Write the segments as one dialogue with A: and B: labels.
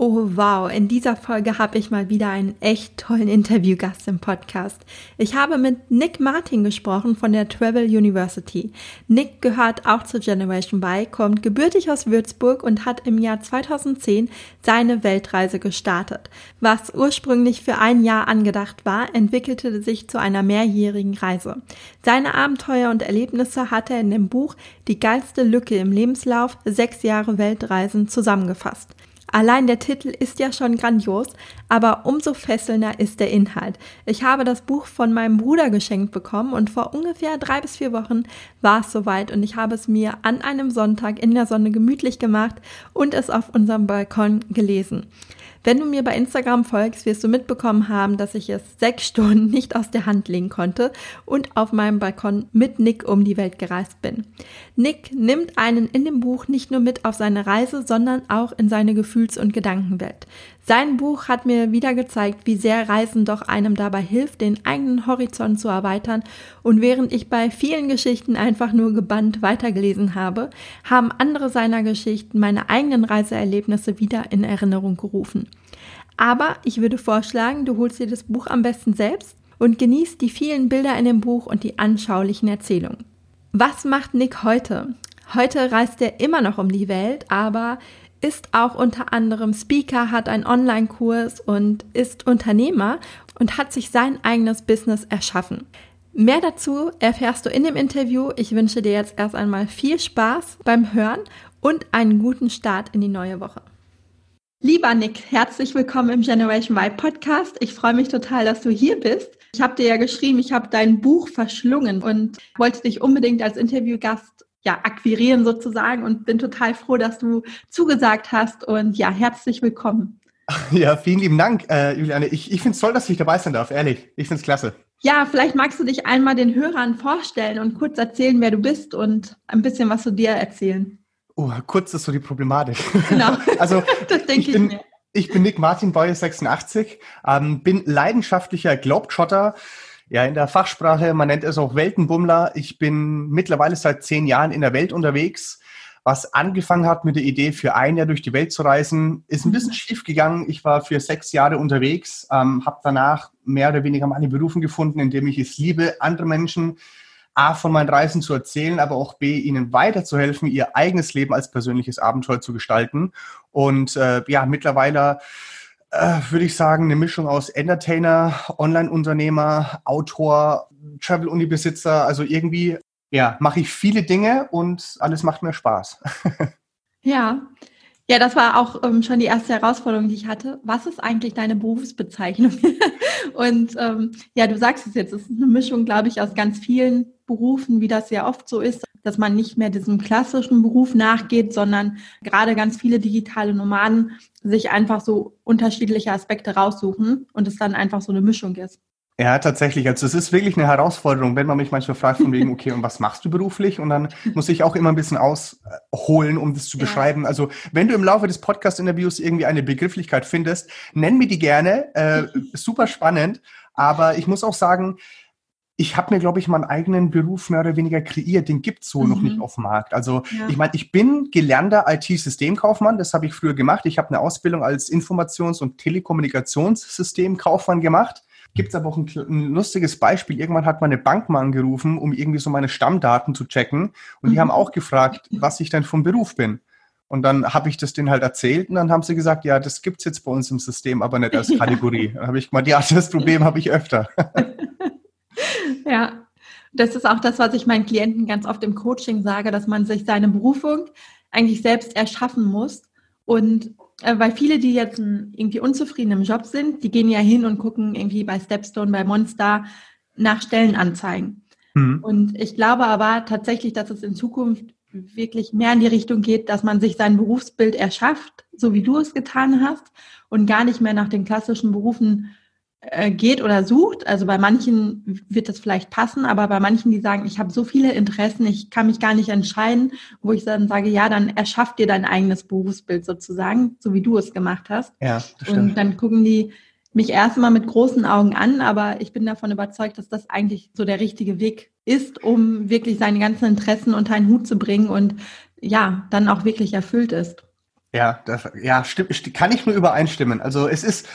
A: Oh wow, in dieser Folge habe ich mal wieder einen echt tollen Interviewgast im Podcast. Ich habe mit Nick Martin gesprochen von der Travel University. Nick gehört auch zur Generation Y, kommt gebürtig aus Würzburg und hat im Jahr 2010 seine Weltreise gestartet. Was ursprünglich für ein Jahr angedacht war, entwickelte sich zu einer mehrjährigen Reise. Seine Abenteuer und Erlebnisse hat er in dem Buch Die geilste Lücke im Lebenslauf, sechs Jahre Weltreisen zusammengefasst. Allein der Titel ist ja schon grandios, aber umso fesselnder ist der Inhalt. Ich habe das Buch von meinem Bruder geschenkt bekommen und vor ungefähr drei bis vier Wochen war es soweit und ich habe es mir an einem Sonntag in der Sonne gemütlich gemacht und es auf unserem Balkon gelesen. Wenn du mir bei Instagram folgst, wirst du mitbekommen haben, dass ich es sechs Stunden nicht aus der Hand legen konnte und auf meinem Balkon mit Nick um die Welt gereist bin. Nick nimmt einen in dem Buch nicht nur mit auf seine Reise, sondern auch in seine Gefühls- und Gedankenwelt. Sein Buch hat mir wieder gezeigt, wie sehr Reisen doch einem dabei hilft, den eigenen Horizont zu erweitern. Und während ich bei vielen Geschichten einfach nur gebannt weitergelesen habe, haben andere seiner Geschichten meine eigenen Reiseerlebnisse wieder in Erinnerung gerufen. Aber ich würde vorschlagen, du holst dir das Buch am besten selbst und genießt die vielen Bilder in dem Buch und die anschaulichen Erzählungen. Was macht Nick heute? Heute reist er immer noch um die Welt, aber ist auch unter anderem Speaker, hat einen Online-Kurs und ist Unternehmer und hat sich sein eigenes Business erschaffen. Mehr dazu erfährst du in dem Interview. Ich wünsche dir jetzt erst einmal viel Spaß beim Hören und einen guten Start in die neue Woche. Lieber Nick, herzlich willkommen im Generation Y Podcast. Ich freue mich total, dass du hier bist. Ich habe dir ja geschrieben, ich habe dein Buch verschlungen und wollte dich unbedingt als Interviewgast ja, akquirieren sozusagen und bin total froh, dass du zugesagt hast und ja, herzlich willkommen.
B: Ja, vielen lieben Dank, äh, Juliane. Ich, ich finde es toll, dass ich dabei sein darf, ehrlich. Ich finde es klasse.
A: Ja, vielleicht magst du dich einmal den Hörern vorstellen und kurz erzählen, wer du bist und ein bisschen was zu dir erzählen.
B: Oh, kurz ist so die Problematik. Genau, also, das denke ich, ich bin, mir. Ich bin Nick Martin Beuer, 86, ähm, bin leidenschaftlicher Globetrotter, ja, in der Fachsprache, man nennt es auch Weltenbummler. Ich bin mittlerweile seit zehn Jahren in der Welt unterwegs. Was angefangen hat mit der Idee, für ein Jahr durch die Welt zu reisen, ist ein bisschen schief gegangen. Ich war für sechs Jahre unterwegs, ähm, habe danach mehr oder weniger meine Berufen gefunden, indem ich es liebe, andere Menschen A, von meinen Reisen zu erzählen, aber auch B, ihnen weiterzuhelfen, ihr eigenes Leben als persönliches Abenteuer zu gestalten. Und äh, ja, mittlerweile äh, würde ich sagen, eine Mischung aus Entertainer, Online-Unternehmer, Autor, Travel-Uni-Besitzer. Also irgendwie, ja, mache ich viele Dinge und alles macht mir Spaß.
A: ja. Ja, das war auch ähm, schon die erste Herausforderung, die ich hatte. Was ist eigentlich deine Berufsbezeichnung? und ähm, ja, du sagst es jetzt, es ist eine Mischung, glaube ich, aus ganz vielen Berufen, wie das ja oft so ist, dass man nicht mehr diesem klassischen Beruf nachgeht, sondern gerade ganz viele digitale Nomaden sich einfach so unterschiedliche Aspekte raussuchen und es dann einfach so eine Mischung ist.
B: Ja, tatsächlich. Also es ist wirklich eine Herausforderung, wenn man mich manchmal fragt von wegen, okay, und was machst du beruflich? Und dann muss ich auch immer ein bisschen ausholen, um das zu beschreiben. Ja. Also wenn du im Laufe des Podcast-Interviews irgendwie eine Begrifflichkeit findest, nenn mir die gerne. Äh, super spannend. Aber ich muss auch sagen, ich habe mir, glaube ich, meinen eigenen Beruf mehr oder weniger kreiert. Den gibt's so mhm. noch nicht mhm. auf dem Markt. Also ja. ich meine, ich bin gelernter IT-Systemkaufmann. Das habe ich früher gemacht. Ich habe eine Ausbildung als Informations- und Telekommunikationssystemkaufmann gemacht. Gibt es aber auch ein, ein, lustiges Beispiel. Irgendwann hat meine Bank mal angerufen, um irgendwie so meine Stammdaten zu checken. Und die mhm. haben auch gefragt, was ich denn vom Beruf bin. Und dann habe ich das denen halt erzählt und dann haben sie gesagt, ja, das gibt's jetzt bei uns im System, aber nicht als Kategorie. Ja. Dann habe ich gemeint, ja, das Problem habe ich öfter.
A: Ja, das ist auch das, was ich meinen Klienten ganz oft im Coaching sage, dass man sich seine Berufung eigentlich selbst erschaffen muss. Und weil viele, die jetzt irgendwie unzufrieden im Job sind, die gehen ja hin und gucken irgendwie bei Stepstone, bei Monster nach Stellenanzeigen. Mhm. Und ich glaube aber tatsächlich, dass es in Zukunft wirklich mehr in die Richtung geht, dass man sich sein Berufsbild erschafft, so wie du es getan hast, und gar nicht mehr nach den klassischen Berufen äh, geht oder sucht. Also bei manchen wird das vielleicht passen, aber bei manchen, die sagen, ich habe so viele Interessen, ich kann mich gar nicht entscheiden, wo ich dann sage, ja, dann erschaff dir dein eigenes Berufsbild sozusagen, so wie du es gemacht hast.
B: Ja, das
A: stimmt. Und dann gucken die mich erstmal mit großen Augen an, aber ich bin davon überzeugt, dass das eigentlich so der richtige Weg ist, um wirklich seine ganzen Interessen unter einen Hut zu bringen und ja, dann auch wirklich erfüllt ist.
B: Ja, das, ja, stimmt, kann ich nur übereinstimmen. Also es ist,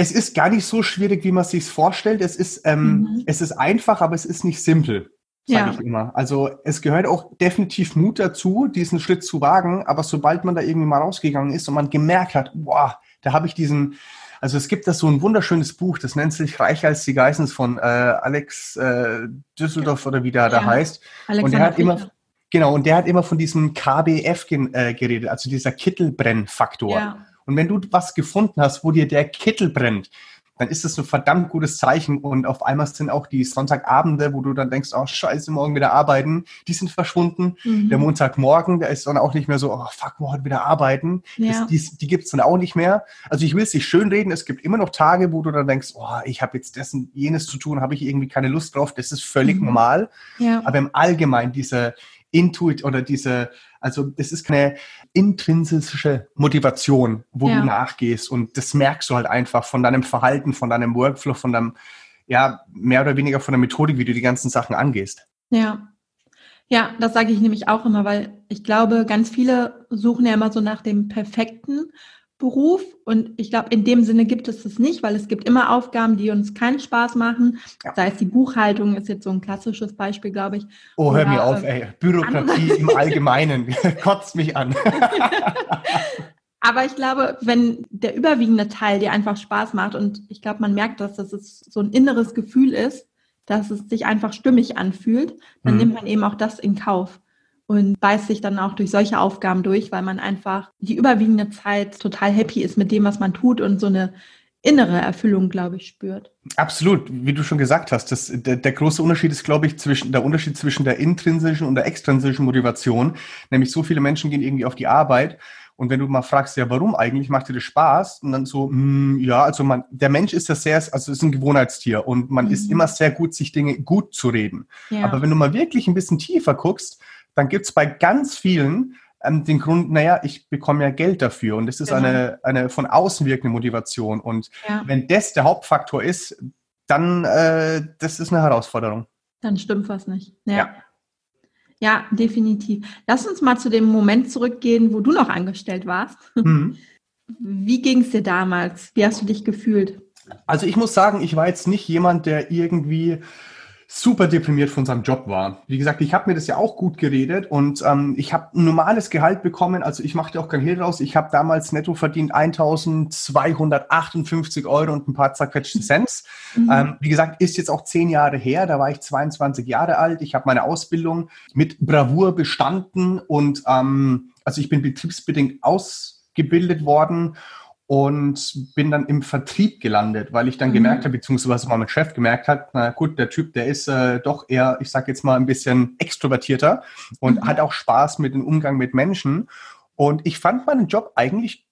B: es ist gar nicht so schwierig, wie man sich vorstellt. Es ist, ähm, mhm. es ist einfach, aber es ist nicht simpel, sage ja. ich immer. Also es gehört auch definitiv Mut dazu, diesen Schritt zu wagen. Aber sobald man da irgendwie mal rausgegangen ist und man gemerkt hat, boah, da habe ich diesen, also es gibt da so ein wunderschönes Buch, das nennt sich Reicher als die Geissens von äh, Alex äh, Düsseldorf oder wie der ja. da heißt. Alexander und der hat immer, genau, und der hat immer von diesem KBF äh, geredet, also dieser Kittelbrennfaktor. Ja. Und wenn du was gefunden hast, wo dir der Kittel brennt, dann ist das ein verdammt gutes Zeichen. Und auf einmal sind auch die Sonntagabende, wo du dann denkst, oh scheiße, morgen wieder arbeiten, die sind verschwunden. Mhm. Der Montagmorgen, der ist dann auch nicht mehr so, oh fuck, morgen wieder arbeiten. Ja. Das, die die gibt es dann auch nicht mehr. Also ich will es nicht schönreden, es gibt immer noch Tage, wo du dann denkst, oh, ich habe jetzt dessen, jenes zu tun, habe ich irgendwie keine Lust drauf. Das ist völlig mhm. normal. Ja. Aber im Allgemeinen diese Intuit oder diese, also das ist keine intrinsische Motivation, wo ja. du nachgehst. Und das merkst du halt einfach von deinem Verhalten, von deinem Workflow, von deinem, ja, mehr oder weniger von der Methodik, wie du die ganzen Sachen angehst.
A: Ja. Ja, das sage ich nämlich auch immer, weil ich glaube, ganz viele suchen ja immer so nach dem perfekten Beruf. Und ich glaube, in dem Sinne gibt es das nicht, weil es gibt immer Aufgaben, die uns keinen Spaß machen. Ja. Sei es die Buchhaltung, ist jetzt so ein klassisches Beispiel, glaube ich.
B: Oh, hör mir auf, ey. Bürokratie im Allgemeinen kotzt mich an.
A: Aber ich glaube, wenn der überwiegende Teil dir einfach Spaß macht und ich glaube, man merkt, dass das so ein inneres Gefühl ist, dass es sich einfach stimmig anfühlt, dann mhm. nimmt man eben auch das in Kauf und beißt sich dann auch durch solche Aufgaben durch, weil man einfach die überwiegende Zeit total happy ist mit dem, was man tut und so eine innere Erfüllung, glaube ich, spürt.
B: Absolut, wie du schon gesagt hast, das, der, der große Unterschied ist, glaube ich, zwischen der Unterschied zwischen der intrinsischen und der extrinsischen Motivation. Nämlich so viele Menschen gehen irgendwie auf die Arbeit und wenn du mal fragst, ja, warum eigentlich, macht dir das Spaß? Und dann so, mh, hm, ja, also man, der Mensch ist ja sehr, also ist ein Gewohnheitstier und man mhm. ist immer sehr gut, sich Dinge gut zu reden. Ja. Aber wenn du mal wirklich ein bisschen tiefer guckst, dann gibt es bei ganz vielen ähm, den Grund, naja, ich bekomme ja Geld dafür und das ist genau. eine, eine von außen wirkende Motivation. Und ja. wenn das der Hauptfaktor ist, dann äh, das ist eine Herausforderung.
A: Dann stimmt was nicht. Ja. ja. ja. definitiv. Lass uns mal zu dem Moment zurückgehen, wo du noch angestellt warst. Mhm. Wie ging es dir damals? Wie hast du dich gefühlt?
B: Also ich muss sagen, ich war jetzt nicht jemand, der irgendwie super deprimiert von seinem Job war. Wie gesagt, ich habe mir das ja auch gut geredet und ähm, ich habe ein normales Gehalt bekommen. Also ich machte auch kein Hehl raus. Ich habe damals netto verdient 1.258 Euro und ein paar zerquetschte Cents. Mhm. Ähm, wie gesagt, ist jetzt auch zehn Jahre her. Da war ich 22 Jahre alt. Ich habe meine Ausbildung mit Bravour bestanden und ähm, also ich bin betriebsbedingt ausgebildet worden und bin dann im Vertrieb gelandet, weil ich dann mhm. gemerkt habe, beziehungsweise mein Chef gemerkt hat, na gut, der Typ, der ist äh, doch eher, ich sage jetzt mal, ein bisschen extrovertierter und mhm. hat auch Spaß mit dem Umgang mit Menschen. Und ich fand meinen Job eigentlich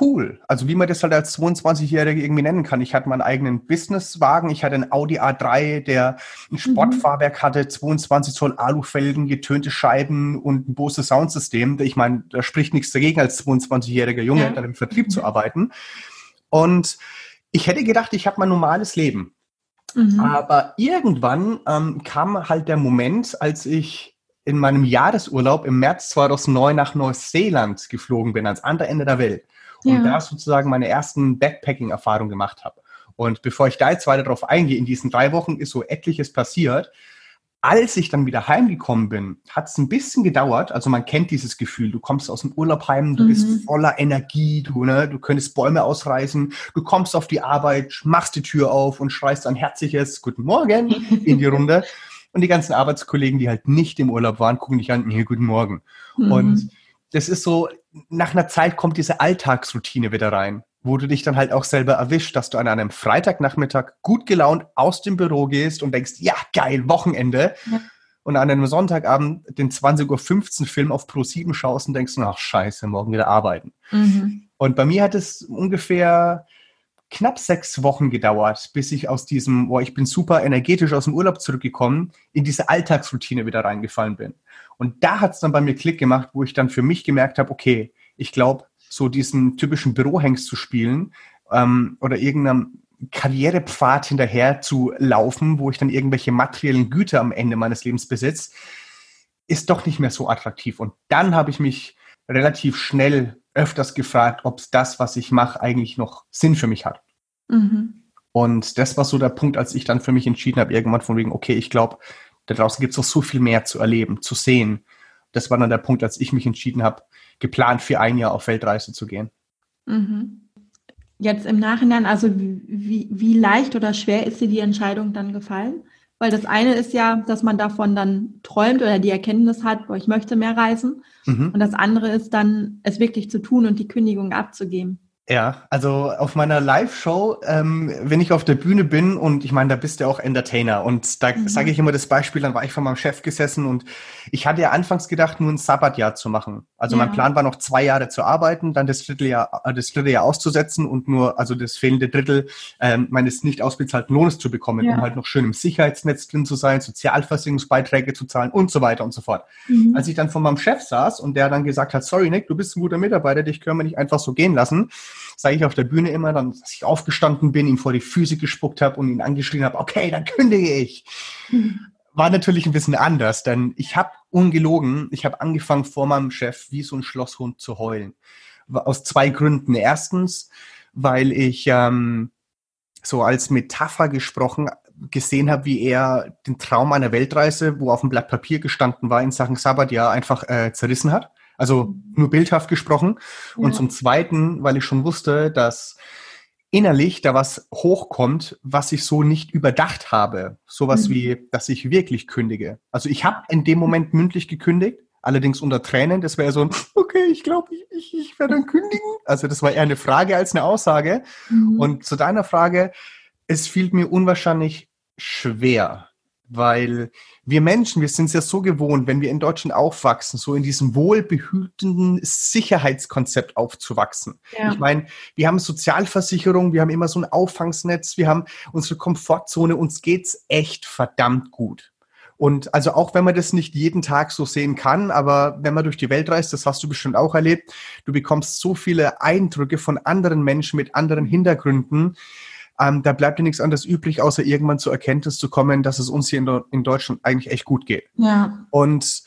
B: cool. Also wie man das halt als 22-Jährige irgendwie nennen kann. Ich hatte meinen eigenen Businesswagen, ich hatte einen Audi A3, der ein mhm. Sportfahrwerk mhm. hatte, 22 Zoll Alufelgen, getönte Scheiben und ein Bose Soundsystem. Ich meine, da spricht nichts dagegen, als 22-jähriger Junge ja. dann im Vertrieb mhm. zu arbeiten. Und ich hätte gedacht, ich habe mein normales Leben. Mhm. Aber irgendwann ähm, kam halt der Moment, als ich in meinem Jahresurlaub im März 2009 nach Neuseeland geflogen bin, ans andere Ende der Welt und ja. da sozusagen meine ersten Backpacking-Erfahrungen gemacht habe. Und bevor ich da jetzt weiter drauf eingehe, in diesen drei Wochen ist so etliches passiert. als ich dann wieder heimgekommen bin, hat es ein bisschen gedauert. Also man kennt dieses Gefühl. Du kommst aus dem Urlaub heim, du mhm. bist voller Energie, du, ne, du könntest Bäume ausreißen, du kommst auf die Arbeit, machst die Tür auf und schreist ein herzliches Guten Morgen in die Runde. Und die ganzen Arbeitskollegen, die halt nicht im Urlaub waren, gucken dich an, nee, guten Morgen. Mhm. Und das ist so, nach einer Zeit kommt diese Alltagsroutine wieder rein wo du dich dann halt auch selber erwischt, dass du an einem Freitagnachmittag gut gelaunt aus dem Büro gehst und denkst, ja, geil, Wochenende. Ja. Und an einem Sonntagabend den 20.15 Uhr Film auf Pro 7 schaust und denkst, ach scheiße, morgen wieder arbeiten. Mhm. Und bei mir hat es ungefähr knapp sechs Wochen gedauert, bis ich aus diesem, boah, ich bin super energetisch aus dem Urlaub zurückgekommen, in diese Alltagsroutine wieder reingefallen bin. Und da hat es dann bei mir Klick gemacht, wo ich dann für mich gemerkt habe, okay, ich glaube, so diesen typischen Bürohengst zu spielen ähm, oder irgendeinem Karrierepfad hinterher zu laufen, wo ich dann irgendwelche materiellen Güter am Ende meines Lebens besitze, ist doch nicht mehr so attraktiv. Und dann habe ich mich relativ schnell öfters gefragt, ob es das, was ich mache, eigentlich noch Sinn für mich hat. Mhm. Und das war so der Punkt, als ich dann für mich entschieden habe, irgendwann von wegen, okay, ich glaube, da draußen gibt es noch so viel mehr zu erleben, zu sehen. Das war dann der Punkt, als ich mich entschieden habe, geplant für ein Jahr auf Weltreise zu gehen.
A: Mhm. Jetzt im Nachhinein, also wie, wie leicht oder schwer ist dir die Entscheidung dann gefallen? Weil das eine ist ja, dass man davon dann träumt oder die Erkenntnis hat, boah, ich möchte mehr reisen. Mhm. Und das andere ist dann, es wirklich zu tun und die Kündigung abzugeben.
B: Ja, also auf meiner Live-Show, ähm, wenn ich auf der Bühne bin und ich meine, da bist du auch Entertainer und da mhm. sage ich immer das Beispiel, dann war ich von meinem Chef gesessen und ich hatte ja anfangs gedacht, nur ein Sabbatjahr zu machen. Also ja. mein Plan war noch zwei Jahre zu arbeiten, dann das Dritteljahr, äh, das dritte Jahr auszusetzen und nur, also das fehlende Drittel ähm, meines nicht ausbezahlten Lohnes zu bekommen, ja. um halt noch schön im Sicherheitsnetz drin zu sein, Sozialversicherungsbeiträge zu zahlen und so weiter und so fort. Mhm. Als ich dann von meinem Chef saß und der dann gesagt hat, sorry Nick, du bist ein guter Mitarbeiter, dich können wir nicht einfach so gehen lassen, sage ich auf der Bühne immer, dann, dass ich aufgestanden bin, ihm vor die Füße gespuckt habe und ihn angeschrien habe, okay, dann kündige ich. War natürlich ein bisschen anders, denn ich habe ungelogen, ich habe angefangen vor meinem Chef wie so ein Schlosshund zu heulen. Aus zwei Gründen. Erstens, weil ich ähm, so als Metapher gesprochen gesehen habe, wie er den Traum einer Weltreise, wo auf dem Blatt Papier gestanden war, in Sachen Sabbatjahr einfach äh, zerrissen hat. Also nur bildhaft gesprochen. Ja. Und zum Zweiten, weil ich schon wusste, dass innerlich da was hochkommt, was ich so nicht überdacht habe. Sowas mhm. wie, dass ich wirklich kündige. Also ich habe in dem Moment mündlich gekündigt, allerdings unter Tränen. Das wäre so ein, okay, ich glaube, ich, ich, ich werde dann kündigen. Also das war eher eine Frage als eine Aussage. Mhm. Und zu deiner Frage, es fiel mir unwahrscheinlich schwer, weil wir Menschen, wir sind es ja so gewohnt, wenn wir in Deutschland aufwachsen, so in diesem wohlbehütenden Sicherheitskonzept aufzuwachsen. Ja. Ich meine, wir haben Sozialversicherung, wir haben immer so ein Auffangsnetz, wir haben unsere Komfortzone, uns geht's echt verdammt gut. Und also auch wenn man das nicht jeden Tag so sehen kann, aber wenn man durch die Welt reist, das hast du bestimmt auch erlebt, du bekommst so viele Eindrücke von anderen Menschen mit anderen Hintergründen, ähm, da bleibt dir nichts anderes übrig, außer irgendwann zur Erkenntnis zu kommen, dass es uns hier in, in Deutschland eigentlich echt gut geht. Ja. Und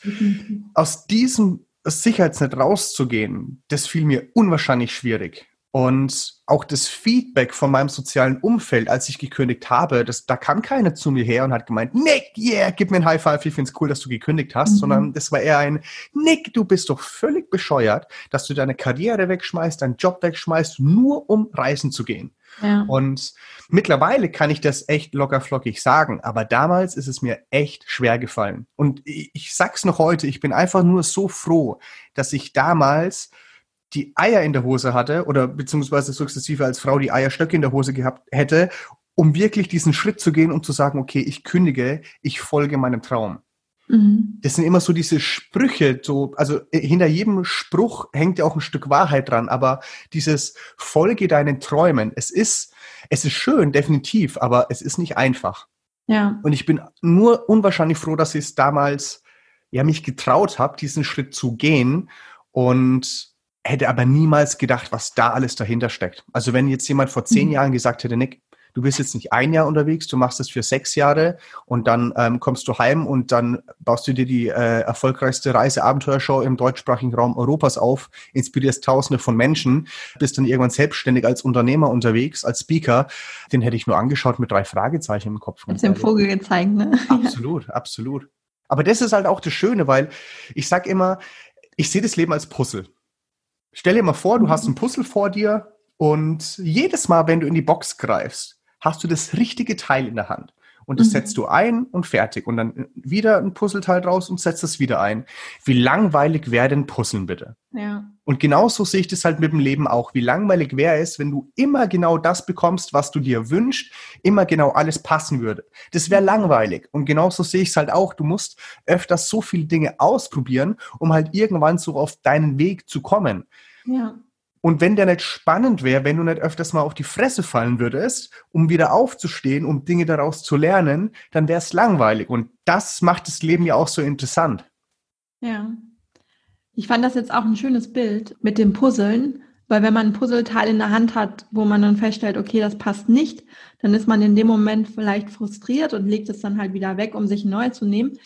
B: aus diesem Sicherheitsnet rauszugehen, das fiel mir unwahrscheinlich schwierig. Und auch das Feedback von meinem sozialen Umfeld, als ich gekündigt habe, das, da kam keiner zu mir her und hat gemeint, Nick, yeah, gib mir ein High Five, ich finde es cool, dass du gekündigt hast, mhm. sondern das war eher ein, Nick, du bist doch völlig bescheuert, dass du deine Karriere wegschmeißt, deinen Job wegschmeißt, nur um reisen zu gehen. Ja. Und mittlerweile kann ich das echt lockerflockig sagen, aber damals ist es mir echt schwer gefallen. Und ich sag's noch heute, ich bin einfach nur so froh, dass ich damals die Eier in der Hose hatte oder beziehungsweise sukzessive als Frau die Eierstöcke in der Hose gehabt hätte, um wirklich diesen Schritt zu gehen und zu sagen, okay, ich kündige, ich folge meinem Traum. Mhm. Das sind immer so diese Sprüche, so, also äh, hinter jedem Spruch hängt ja auch ein Stück Wahrheit dran, aber dieses Folge deinen Träumen, es ist, es ist schön, definitiv, aber es ist nicht einfach. Ja. Und ich bin nur unwahrscheinlich froh, dass ich es damals, ja, mich getraut habe, diesen Schritt zu gehen und hätte aber niemals gedacht, was da alles dahinter steckt. Also wenn jetzt jemand vor zehn mhm. Jahren gesagt hätte, Nick, Du bist jetzt nicht ein Jahr unterwegs, du machst es für sechs Jahre und dann ähm, kommst du heim und dann baust du dir die äh, erfolgreichste Reiseabenteuershow im deutschsprachigen Raum Europas auf, inspirierst Tausende von Menschen, bist dann irgendwann selbstständig als Unternehmer unterwegs, als Speaker. Den hätte ich nur angeschaut mit drei Fragezeichen im Kopf.
A: Hast dem Vogel gezeigt, ne?
B: Absolut, absolut. Aber das ist halt auch das Schöne, weil ich sag immer, ich sehe das Leben als Puzzle. Stell dir mal vor, du hast ein Puzzle vor dir und jedes Mal, wenn du in die Box greifst, hast du das richtige Teil in der Hand. Und das mhm. setzt du ein und fertig. Und dann wieder ein Puzzleteil draus und setzt es wieder ein. Wie langweilig wäre denn Puzzeln bitte? Ja. Und genauso sehe ich das halt mit dem Leben auch. Wie langweilig wäre es, wenn du immer genau das bekommst, was du dir wünschst, immer genau alles passen würde. Das wäre langweilig. Und genauso sehe ich es halt auch. Du musst öfters so viele Dinge ausprobieren, um halt irgendwann so auf deinen Weg zu kommen. Ja. Und wenn der nicht spannend wäre, wenn du nicht öfters mal auf die Fresse fallen würdest, um wieder aufzustehen, um Dinge daraus zu lernen, dann wäre es langweilig. Und das macht das Leben ja auch so interessant.
A: Ja. Ich fand das jetzt auch ein schönes Bild mit dem Puzzeln, weil wenn man ein Puzzleteil in der Hand hat, wo man dann feststellt, okay, das passt nicht, dann ist man in dem Moment vielleicht frustriert und legt es dann halt wieder weg, um sich neu zu nehmen.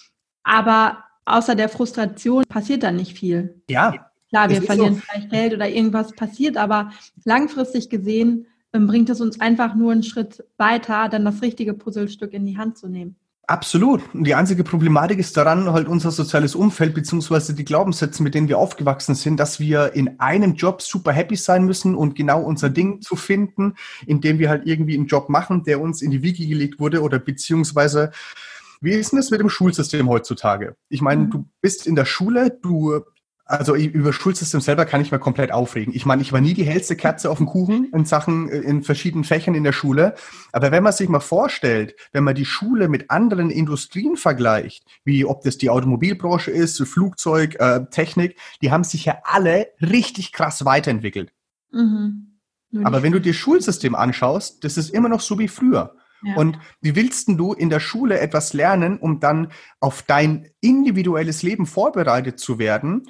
A: Aber außer der Frustration passiert dann nicht viel.
B: Ja,
A: Klar, wir verlieren so. vielleicht Geld oder irgendwas passiert, aber langfristig gesehen ähm, bringt es uns einfach nur einen Schritt weiter, dann das richtige Puzzlestück in die Hand zu nehmen.
B: Absolut. Und die einzige Problematik ist daran halt unser soziales Umfeld beziehungsweise die Glaubenssätze, mit denen wir aufgewachsen sind, dass wir in einem Job super happy sein müssen und genau unser Ding zu finden, indem wir halt irgendwie einen Job machen, der uns in die Wiege gelegt wurde oder beziehungsweise wie ist denn das mit dem Schulsystem heutzutage? Ich meine, mhm. du bist in der Schule, du also über Schulsystem selber kann ich mir komplett aufregen. Ich meine, ich war nie die hellste Katze auf dem Kuchen in Sachen, äh, in verschiedenen Fächern in der Schule. Aber wenn man sich mal vorstellt, wenn man die Schule mit anderen Industrien vergleicht, wie ob das die Automobilbranche ist, Flugzeug, äh, Technik, die haben sich ja alle richtig krass weiterentwickelt. Mhm. Aber wenn du dir Schulsystem anschaust, das ist immer noch so wie früher. Ja. Und wie willst du in der Schule etwas lernen, um dann auf dein individuelles Leben vorbereitet zu werden?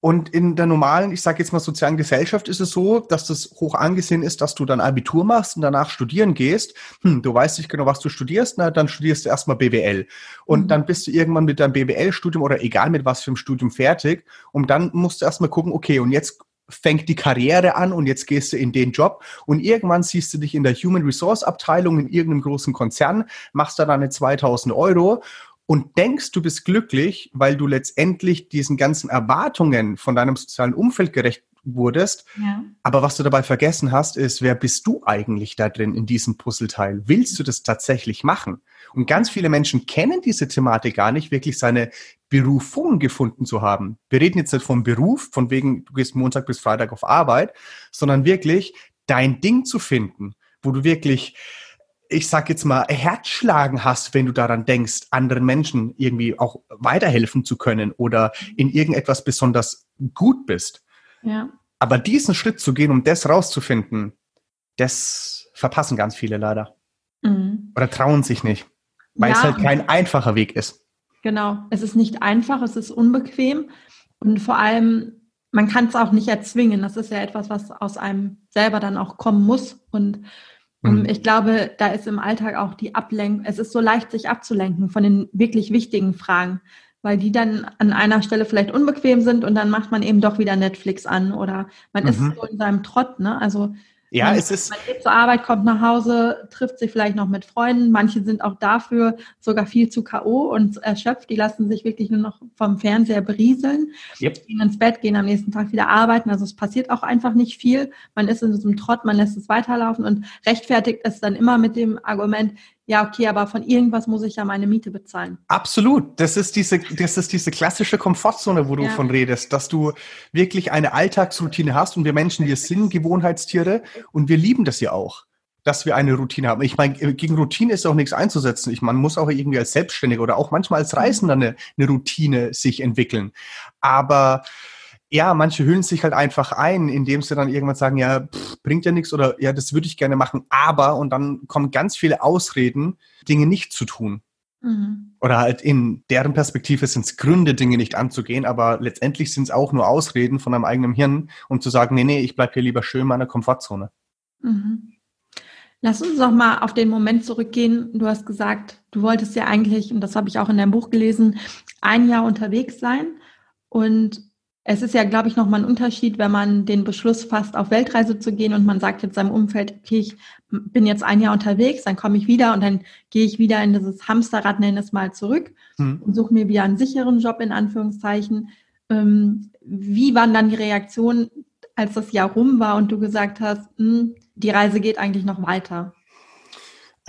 B: Und in der normalen, ich sage jetzt mal sozialen Gesellschaft ist es so, dass das hoch angesehen ist, dass du dann Abitur machst und danach studieren gehst. Hm, du weißt nicht genau, was du studierst, na, dann studierst du erstmal BWL. Und mhm. dann bist du irgendwann mit deinem BWL-Studium oder egal mit was für einem Studium fertig. Und dann musst du erstmal gucken, okay, und jetzt fängt die Karriere an und jetzt gehst du in den Job und irgendwann siehst du dich in der Human Resource Abteilung in irgendeinem großen Konzern, machst da deine 2000 Euro und denkst, du bist glücklich, weil du letztendlich diesen ganzen Erwartungen von deinem sozialen Umfeld gerecht wurdest. Ja. Aber was du dabei vergessen hast, ist, wer bist du eigentlich da drin in diesem Puzzleteil? Willst du das tatsächlich machen? Und ganz viele Menschen kennen diese Thematik gar nicht, wirklich seine Berufung gefunden zu haben. Wir reden jetzt nicht vom Beruf, von wegen, du gehst Montag bis Freitag auf Arbeit, sondern wirklich dein Ding zu finden, wo du wirklich ich sag jetzt mal, Herzschlagen hast, wenn du daran denkst, anderen Menschen irgendwie auch weiterhelfen zu können oder in irgendetwas besonders gut bist. Ja. Aber diesen Schritt zu gehen, um das rauszufinden, das verpassen ganz viele leider. Mhm. Oder trauen sich nicht, weil ja. es halt kein einfacher Weg ist.
A: Genau, es ist nicht einfach, es ist unbequem und vor allem, man kann es auch nicht erzwingen. Das ist ja etwas, was aus einem selber dann auch kommen muss und Mhm. Ich glaube, da ist im Alltag auch die Ablenkung, es ist so leicht, sich abzulenken von den wirklich wichtigen Fragen, weil die dann an einer Stelle vielleicht unbequem sind und dann macht man eben doch wieder Netflix an oder man mhm. ist so in seinem Trott, ne? Also
B: ja, man, es ist.
A: Man geht zur Arbeit, kommt nach Hause, trifft sich vielleicht noch mit Freunden. Manche sind auch dafür sogar viel zu K.O. und erschöpft. Die lassen sich wirklich nur noch vom Fernseher berieseln, yep. gehen ins Bett, gehen am nächsten Tag wieder arbeiten. Also es passiert auch einfach nicht viel. Man ist in diesem Trott, man lässt es weiterlaufen und rechtfertigt es dann immer mit dem Argument, ja, okay, aber von irgendwas muss ich ja meine Miete bezahlen.
B: Absolut. Das ist diese, das ist diese klassische Komfortzone, wo du ja. von redest, dass du wirklich eine Alltagsroutine hast und wir Menschen, wir sind Gewohnheitstiere und wir lieben das ja auch dass wir eine Routine haben. Ich meine, gegen Routine ist auch nichts einzusetzen. Ich, man muss auch irgendwie als Selbstständiger oder auch manchmal als Reisender eine, eine Routine sich entwickeln. Aber ja, manche hüllen sich halt einfach ein, indem sie dann irgendwann sagen, ja, pff, bringt ja nichts oder ja, das würde ich gerne machen, aber und dann kommen ganz viele Ausreden, Dinge nicht zu tun. Mhm. Oder halt in deren Perspektive sind es Gründe, Dinge nicht anzugehen, aber letztendlich sind es auch nur Ausreden von einem eigenen Hirn, um zu sagen, nee, nee, ich bleibe hier lieber schön in meiner Komfortzone.
A: Mhm. Lass uns noch mal auf den Moment zurückgehen. Du hast gesagt, du wolltest ja eigentlich, und das habe ich auch in deinem Buch gelesen, ein Jahr unterwegs sein. Und es ist ja, glaube ich, nochmal ein Unterschied, wenn man den Beschluss fasst, auf Weltreise zu gehen und man sagt jetzt seinem Umfeld, okay, ich bin jetzt ein Jahr unterwegs, dann komme ich wieder und dann gehe ich wieder in dieses Hamsterrad, nenne es mal, zurück mhm. und suche mir wieder einen sicheren Job in Anführungszeichen. Ähm, wie waren dann die Reaktionen, als das Jahr rum war und du gesagt hast, hm, die Reise geht eigentlich noch weiter?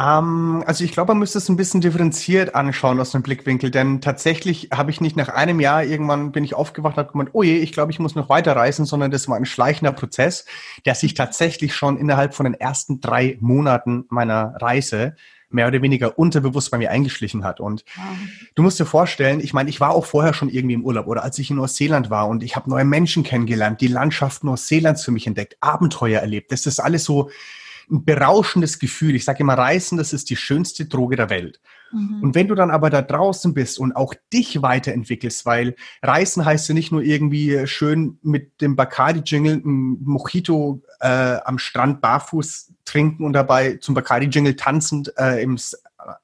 B: Ähm, also ich glaube, man müsste es ein bisschen differenziert anschauen aus dem Blickwinkel, denn tatsächlich habe ich nicht nach einem Jahr irgendwann bin ich aufgewacht und habe gemeint, oh je, ich glaube, ich muss noch weiterreisen, sondern das war ein schleichender Prozess, der sich tatsächlich schon innerhalb von den ersten drei Monaten meiner Reise mehr oder weniger unterbewusst bei mir eingeschlichen hat. Und wow. du musst dir vorstellen, ich meine, ich war auch vorher schon irgendwie im Urlaub oder als ich in Neuseeland war und ich habe neue Menschen kennengelernt, die Landschaft Neuseelands für mich entdeckt, Abenteuer erlebt. Das ist alles so ein berauschendes Gefühl. Ich sage immer, Reisen, das ist die schönste Droge der Welt. Mhm. Und wenn du dann aber da draußen bist und auch dich weiterentwickelst, weil Reisen heißt ja nicht nur irgendwie schön mit dem Bacardi-Jingle ein Mojito äh, am Strand barfuß trinken und dabei zum Bacardi-Jingle tanzend äh, im,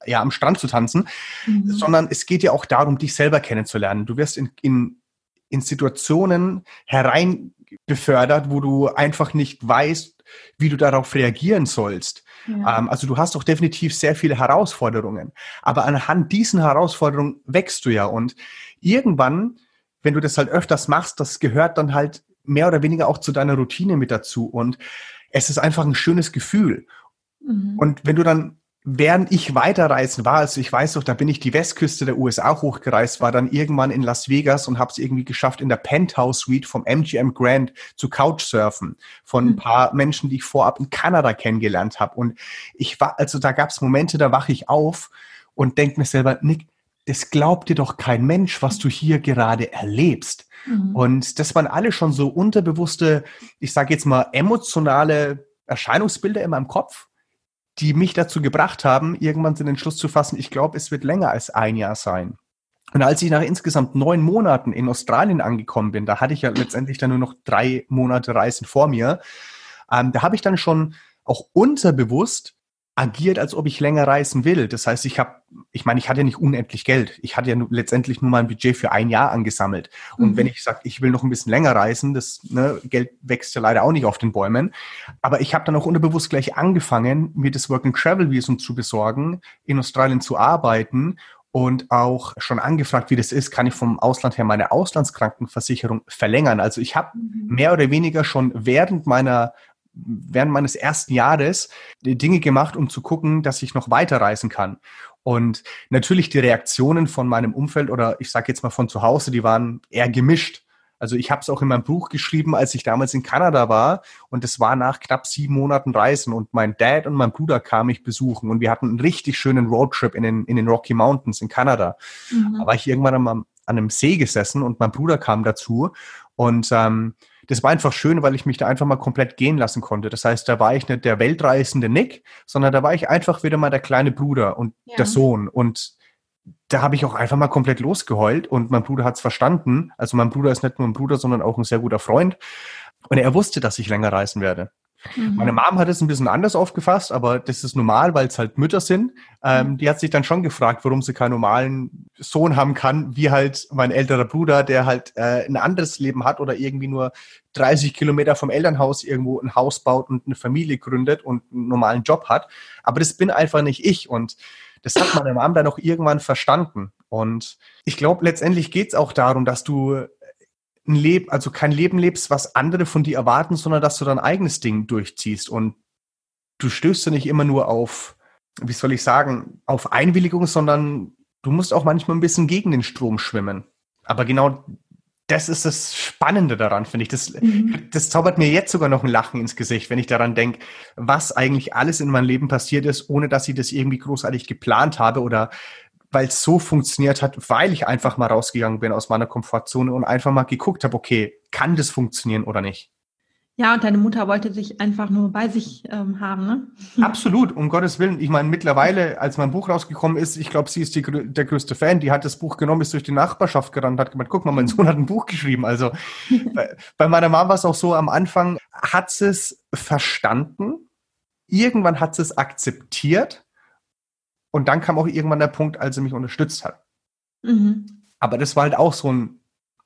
B: ja, am Strand zu tanzen, mhm. sondern es geht ja auch darum, dich selber kennenzulernen. Du wirst in, in, in Situationen herein befördert, wo du einfach nicht weißt, wie du darauf reagieren sollst. Ja. Ähm, also du hast doch definitiv sehr viele Herausforderungen. Aber anhand diesen Herausforderungen wächst du ja. Und irgendwann, wenn du das halt öfters machst, das gehört dann halt mehr oder weniger auch zu deiner Routine mit dazu. Und es ist einfach ein schönes Gefühl. Mhm. Und wenn du dann während ich weiterreisen war, also ich weiß noch, da bin ich die Westküste der USA hochgereist, war dann irgendwann in Las Vegas und habe es irgendwie geschafft, in der Penthouse Suite vom MGM Grand zu Couchsurfen von ein hm. paar Menschen, die ich vorab in Kanada kennengelernt habe. Und ich war, also da gab es Momente, da wache ich auf und denke mir selber, Nick, das glaubt dir doch kein Mensch, was du hier gerade erlebst. Mhm. Und das waren alle schon so unterbewusste, ich sage jetzt mal emotionale Erscheinungsbilder in meinem Kopf die mich dazu gebracht haben, irgendwann den Entschluss zu fassen, ich glaube, es wird länger als ein Jahr sein. Und als ich nach insgesamt neun Monaten in Australien angekommen bin, da hatte ich ja letztendlich dann nur noch drei Monate Reisen vor mir, ähm, da habe ich dann schon auch unterbewusst agiert, als ob ich länger reisen will. Das heißt, ich habe, ich meine, ich hatte nicht unendlich Geld. Ich hatte ja nur, letztendlich nur mein Budget für ein Jahr angesammelt. Und mhm. wenn ich sage, ich will noch ein bisschen länger reisen, das ne, Geld wächst ja leider auch nicht auf den Bäumen. Aber ich habe dann auch unterbewusst gleich angefangen, mir das Work and Travel Visum zu besorgen, in Australien zu arbeiten und auch schon angefragt, wie das ist, kann ich vom Ausland her meine Auslandskrankenversicherung verlängern. Also ich habe mhm. mehr oder weniger schon während meiner während meines ersten Jahres Dinge gemacht, um zu gucken, dass ich noch weiterreisen kann. Und natürlich die Reaktionen von meinem Umfeld oder ich sage jetzt mal von zu Hause, die waren eher gemischt. Also ich habe es auch in meinem Buch geschrieben, als ich damals in Kanada war und es war nach knapp sieben Monaten Reisen und mein Dad und mein Bruder kamen mich besuchen und wir hatten einen richtig schönen Roadtrip in den, in den Rocky Mountains in Kanada. Mhm. Da war ich irgendwann an, an einem See gesessen und mein Bruder kam dazu und ähm, das war einfach schön, weil ich mich da einfach mal komplett gehen lassen konnte. Das heißt, da war ich nicht der weltreisende Nick, sondern da war ich einfach wieder mal der kleine Bruder und ja. der Sohn. Und da habe ich auch einfach mal komplett losgeheult und mein Bruder hat es verstanden. Also mein Bruder ist nicht nur ein Bruder, sondern auch ein sehr guter Freund. Und er wusste, dass ich länger reisen werde. Mhm. Meine Mom hat es ein bisschen anders aufgefasst, aber das ist normal, weil es halt Mütter sind. Ähm, mhm. Die hat sich dann schon gefragt, warum sie keinen normalen Sohn haben kann, wie halt mein älterer Bruder, der halt äh, ein anderes Leben hat oder irgendwie nur 30 Kilometer vom Elternhaus irgendwo ein Haus baut und eine Familie gründet und einen normalen Job hat. Aber das bin einfach nicht ich und das hat meine Mom dann auch irgendwann verstanden. Und ich glaube, letztendlich geht es auch darum, dass du ein Leben, also kein Leben lebst, was andere von dir erwarten, sondern dass du dein eigenes Ding durchziehst. Und du stößt ja nicht immer nur auf, wie soll ich sagen, auf Einwilligung, sondern du musst auch manchmal ein bisschen gegen den Strom schwimmen. Aber genau das ist das Spannende daran, finde ich. Das, mhm. das zaubert mir jetzt sogar noch ein Lachen ins Gesicht, wenn ich daran denke, was eigentlich alles in meinem Leben passiert ist, ohne dass ich das irgendwie großartig geplant habe oder weil es so funktioniert hat, weil ich einfach mal rausgegangen bin aus meiner Komfortzone und einfach mal geguckt habe, okay, kann das funktionieren oder nicht?
A: Ja, und deine Mutter wollte dich einfach nur bei sich ähm, haben, ne?
B: Absolut, um Gottes Willen. Ich meine, mittlerweile, als mein Buch rausgekommen ist, ich glaube, sie ist die, der größte Fan, die hat das Buch genommen, ist durch die Nachbarschaft gerannt, hat gemeint, guck mal, mein Sohn hat ein Buch geschrieben. Also bei, bei meiner Mama war es auch so, am Anfang hat sie es verstanden, irgendwann hat sie es akzeptiert und dann kam auch irgendwann der Punkt, als sie mich unterstützt hat. Mhm. Aber das war halt auch so ein,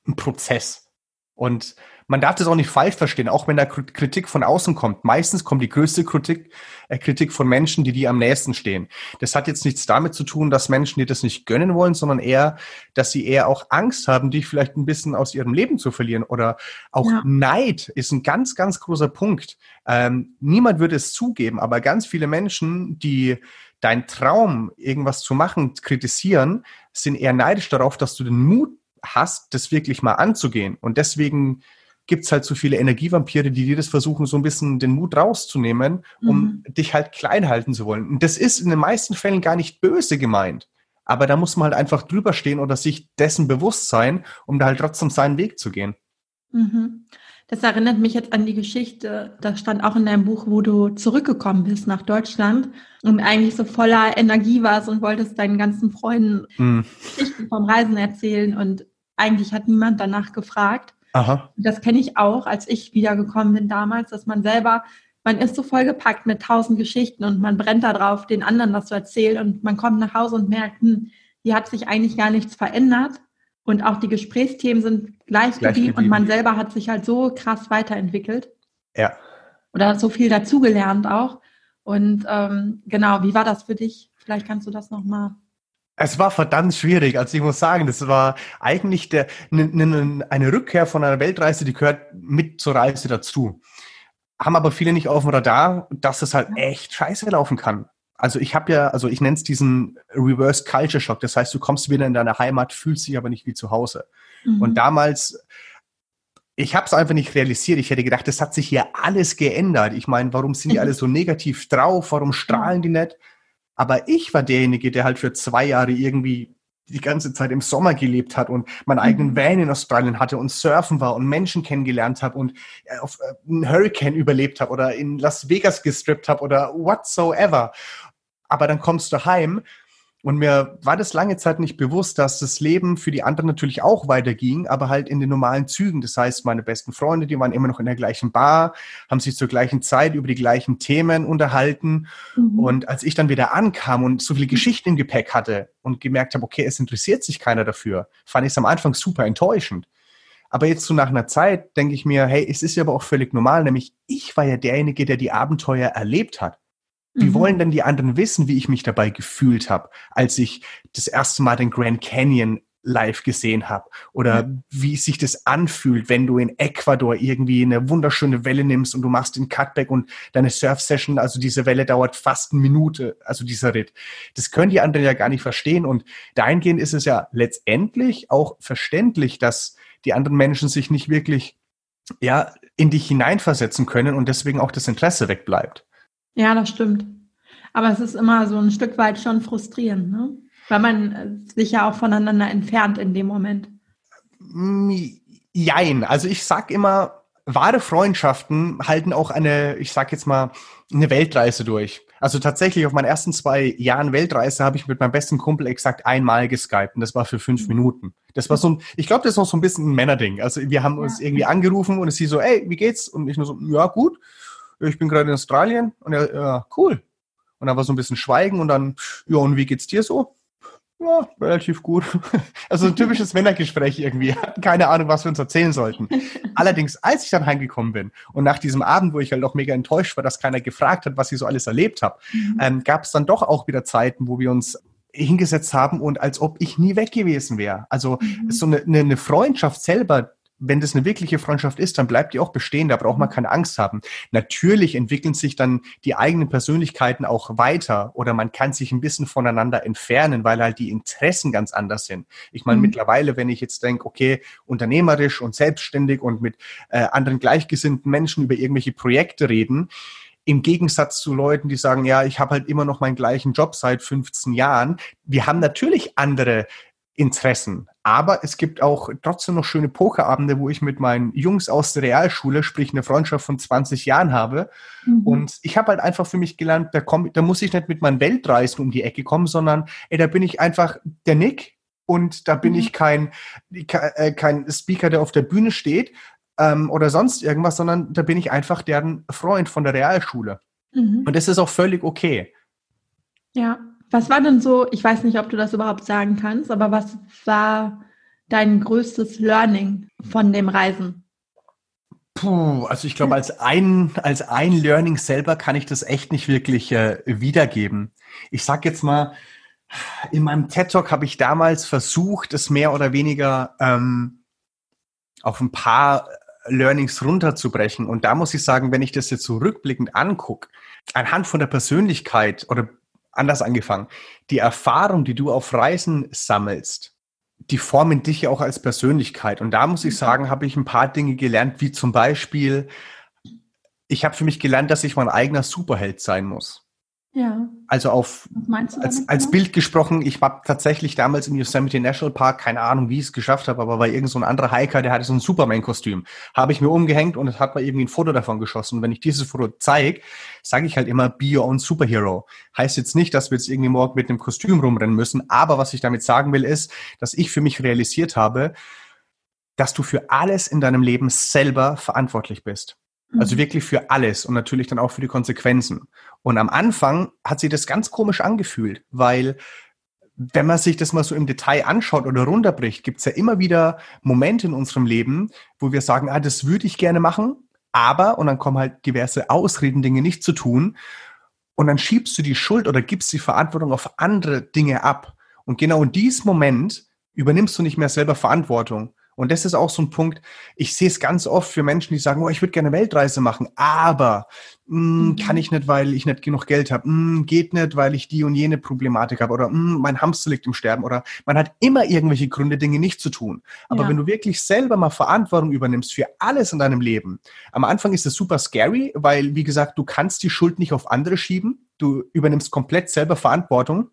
B: ein Prozess. Und man darf das auch nicht falsch verstehen, auch wenn da Kritik von außen kommt. Meistens kommt die größte Kritik, äh, Kritik von Menschen, die dir am nächsten stehen. Das hat jetzt nichts damit zu tun, dass Menschen dir das nicht gönnen wollen, sondern eher, dass sie eher auch Angst haben, dich vielleicht ein bisschen aus ihrem Leben zu verlieren. Oder auch ja. Neid ist ein ganz, ganz großer Punkt. Ähm, niemand würde es zugeben, aber ganz viele Menschen, die dein Traum, irgendwas zu machen, kritisieren, sind eher neidisch darauf, dass du den Mut hast, das wirklich mal anzugehen. Und deswegen gibt es halt so viele Energievampire, die dir das versuchen, so ein bisschen den Mut rauszunehmen, um mhm. dich halt klein halten zu wollen. Und das ist in den meisten Fällen gar nicht böse gemeint. Aber da muss man halt einfach drüber stehen oder sich dessen bewusst sein, um da halt trotzdem seinen Weg zu gehen.
A: Mhm. Das erinnert mich jetzt an die Geschichte, das stand auch in deinem Buch, wo du zurückgekommen bist nach Deutschland und eigentlich so voller Energie warst und wolltest deinen ganzen Freunden mhm. Geschichten vom Reisen erzählen und eigentlich hat niemand danach gefragt. Aha. Das kenne ich auch, als ich wiedergekommen bin damals, dass man selber, man ist so vollgepackt mit tausend Geschichten und man brennt da drauf, den anderen das zu erzählen und man kommt nach Hause und merkt, hm, hier hat sich eigentlich gar nichts verändert und auch die Gesprächsthemen sind gleich, gleich geblieben und man selber hat sich halt so krass weiterentwickelt.
B: Ja.
A: Oder hat so viel dazugelernt auch. Und ähm, genau, wie war das für dich? Vielleicht kannst du das nochmal
B: es war verdammt schwierig. Also ich muss sagen, das war eigentlich der, ne, ne, eine Rückkehr von einer Weltreise, die gehört mit zur Reise dazu. Haben aber viele nicht auf dem Radar, dass es halt echt scheiße laufen kann. Also ich habe ja, also ich nenne es diesen Reverse Culture Shock. Das heißt, du kommst wieder in deine Heimat, fühlst dich aber nicht wie zu Hause. Mhm. Und damals, ich habe es einfach nicht realisiert. Ich hätte gedacht, das hat sich hier alles geändert. Ich meine, warum sind die alle so negativ drauf? Warum strahlen die nicht? Aber ich war derjenige, der halt für zwei Jahre irgendwie die ganze Zeit im Sommer gelebt hat und meinen mhm. eigenen Van in Australien hatte und surfen war und Menschen kennengelernt habe und äh, auf äh, einen Hurricane überlebt habe oder in Las Vegas gestrippt habe oder whatsoever. Aber dann kommst du heim und mir war das lange Zeit nicht bewusst, dass das Leben für die anderen natürlich auch weiterging, aber halt in den normalen Zügen. Das heißt, meine besten Freunde, die waren immer noch in der gleichen Bar, haben sich zur gleichen Zeit über die gleichen Themen unterhalten. Mhm. Und als ich dann wieder ankam und so viele Geschichten im Gepäck hatte und gemerkt habe, okay, es interessiert sich keiner dafür, fand ich es am Anfang super enttäuschend. Aber jetzt so nach einer Zeit denke ich mir, hey, es ist ja aber auch völlig normal, nämlich ich war ja derjenige, der die Abenteuer erlebt hat. Wie mhm. wollen denn die anderen wissen, wie ich mich dabei gefühlt habe, als ich das erste Mal den Grand Canyon live gesehen habe oder mhm. wie sich das anfühlt, wenn du in Ecuador irgendwie eine wunderschöne Welle nimmst und du machst den Cutback und deine Surf-Session, also diese Welle dauert fast eine Minute, also dieser Ritt. Das können die anderen ja gar nicht verstehen und dahingehend ist es ja letztendlich auch verständlich, dass die anderen Menschen sich nicht wirklich ja in dich hineinversetzen können und deswegen auch das Interesse wegbleibt.
A: Ja, das stimmt. Aber es ist immer so ein Stück weit schon frustrierend, ne? Weil man äh, sich ja auch voneinander entfernt in dem Moment.
B: Jein. Also ich sag immer, wahre Freundschaften halten auch eine, ich sag jetzt mal, eine Weltreise durch. Also tatsächlich auf meinen ersten zwei Jahren Weltreise habe ich mit meinem besten Kumpel exakt einmal geskypt und das war für fünf mhm. Minuten. Das war so ein, ich glaube, das ist auch so ein bisschen ein Männerding. Also wir haben uns irgendwie angerufen und es hieß so, ey, wie geht's? Und ich nur so, ja, gut ich bin gerade in Australien und er, ja, cool. Und dann war so ein bisschen Schweigen und dann, ja, und wie geht's dir so? Ja, relativ gut. Also ein typisches Männergespräch irgendwie. Hatten keine Ahnung, was wir uns erzählen sollten. Allerdings, als ich dann heimgekommen bin und nach diesem Abend, wo ich halt auch mega enttäuscht war, dass keiner gefragt hat, was ich so alles erlebt habe, mhm. ähm, gab es dann doch auch wieder Zeiten, wo wir uns hingesetzt haben und als ob ich nie weg gewesen wäre. Also mhm. so eine, eine Freundschaft selber, wenn das eine wirkliche Freundschaft ist, dann bleibt die auch bestehen, da braucht man mhm. keine Angst haben. Natürlich entwickeln sich dann die eigenen Persönlichkeiten auch weiter oder man kann sich ein bisschen voneinander entfernen, weil halt die Interessen ganz anders sind. Ich meine, mhm. mittlerweile, wenn ich jetzt denke, okay, unternehmerisch und selbstständig und mit äh, anderen gleichgesinnten Menschen über irgendwelche Projekte reden, im Gegensatz zu Leuten, die sagen, ja, ich habe halt immer noch meinen gleichen Job seit 15 Jahren. Wir haben natürlich andere Interessen. Aber es gibt auch trotzdem noch schöne Pokerabende, wo ich mit meinen Jungs aus der Realschule, sprich eine Freundschaft von 20 Jahren habe. Mhm. Und ich habe halt einfach für mich gelernt, da, komm, da muss ich nicht mit meinen Weltreisen um die Ecke kommen, sondern ey, da bin ich einfach der Nick und da bin mhm. ich kein, äh, kein Speaker, der auf der Bühne steht ähm, oder sonst irgendwas, sondern da bin ich einfach deren Freund von der Realschule. Mhm. Und das ist auch völlig okay.
A: Ja. Was war denn so, ich weiß nicht, ob du das überhaupt sagen kannst, aber was war dein größtes Learning von dem Reisen?
B: Puh, also ich glaube, als ein, als ein Learning selber kann ich das echt nicht wirklich äh, wiedergeben. Ich sag jetzt mal, in meinem TED Talk habe ich damals versucht, es mehr oder weniger ähm, auf ein paar Learnings runterzubrechen. Und da muss ich sagen, wenn ich das jetzt so rückblickend angucke, anhand von der Persönlichkeit oder anders angefangen, die Erfahrung, die du auf Reisen sammelst, die formen dich ja auch als Persönlichkeit. Und da muss ich mhm. sagen, habe ich ein paar Dinge gelernt, wie zum Beispiel, ich habe für mich gelernt, dass ich mein eigener Superheld sein muss. Ja. Also auf als, als genau? Bild gesprochen, ich war tatsächlich damals im Yosemite National Park, keine Ahnung, wie ich es geschafft habe, aber war irgend so ein anderer Hiker, der hatte so ein Superman-Kostüm. Habe ich mir umgehängt und es hat mir irgendwie ein Foto davon geschossen. Und wenn ich dieses Foto zeige, sage ich halt immer, be your own superhero. Heißt jetzt nicht, dass wir jetzt irgendwie morgen mit einem Kostüm rumrennen müssen, aber was ich damit sagen will, ist, dass ich für mich realisiert habe, dass du für alles in deinem Leben selber verantwortlich bist. Also mhm. wirklich für alles und natürlich dann auch für die Konsequenzen. Und am Anfang hat sich das ganz komisch angefühlt, weil wenn man sich das mal so im Detail anschaut oder runterbricht, gibt's ja immer wieder Momente in unserem Leben, wo wir sagen, ah, das würde ich gerne machen, aber, und dann kommen halt diverse Ausreden, Dinge nicht zu tun. Und dann schiebst du die Schuld oder gibst die Verantwortung auf andere Dinge ab. Und genau in diesem Moment übernimmst du nicht mehr selber Verantwortung. Und das ist auch so ein Punkt, ich sehe es ganz oft für Menschen, die sagen, oh, ich würde gerne Weltreise machen, aber mh, mm, mhm. kann ich nicht, weil ich nicht genug Geld habe, mm, geht nicht, weil ich die und jene Problematik habe oder mh, mm, mein Hamster liegt im Sterben oder man hat immer irgendwelche Gründe, Dinge nicht zu tun. Aber ja. wenn du wirklich selber mal Verantwortung übernimmst für alles in deinem Leben, am Anfang ist das super scary, weil, wie gesagt, du kannst die Schuld nicht auf andere schieben, du übernimmst komplett selber Verantwortung,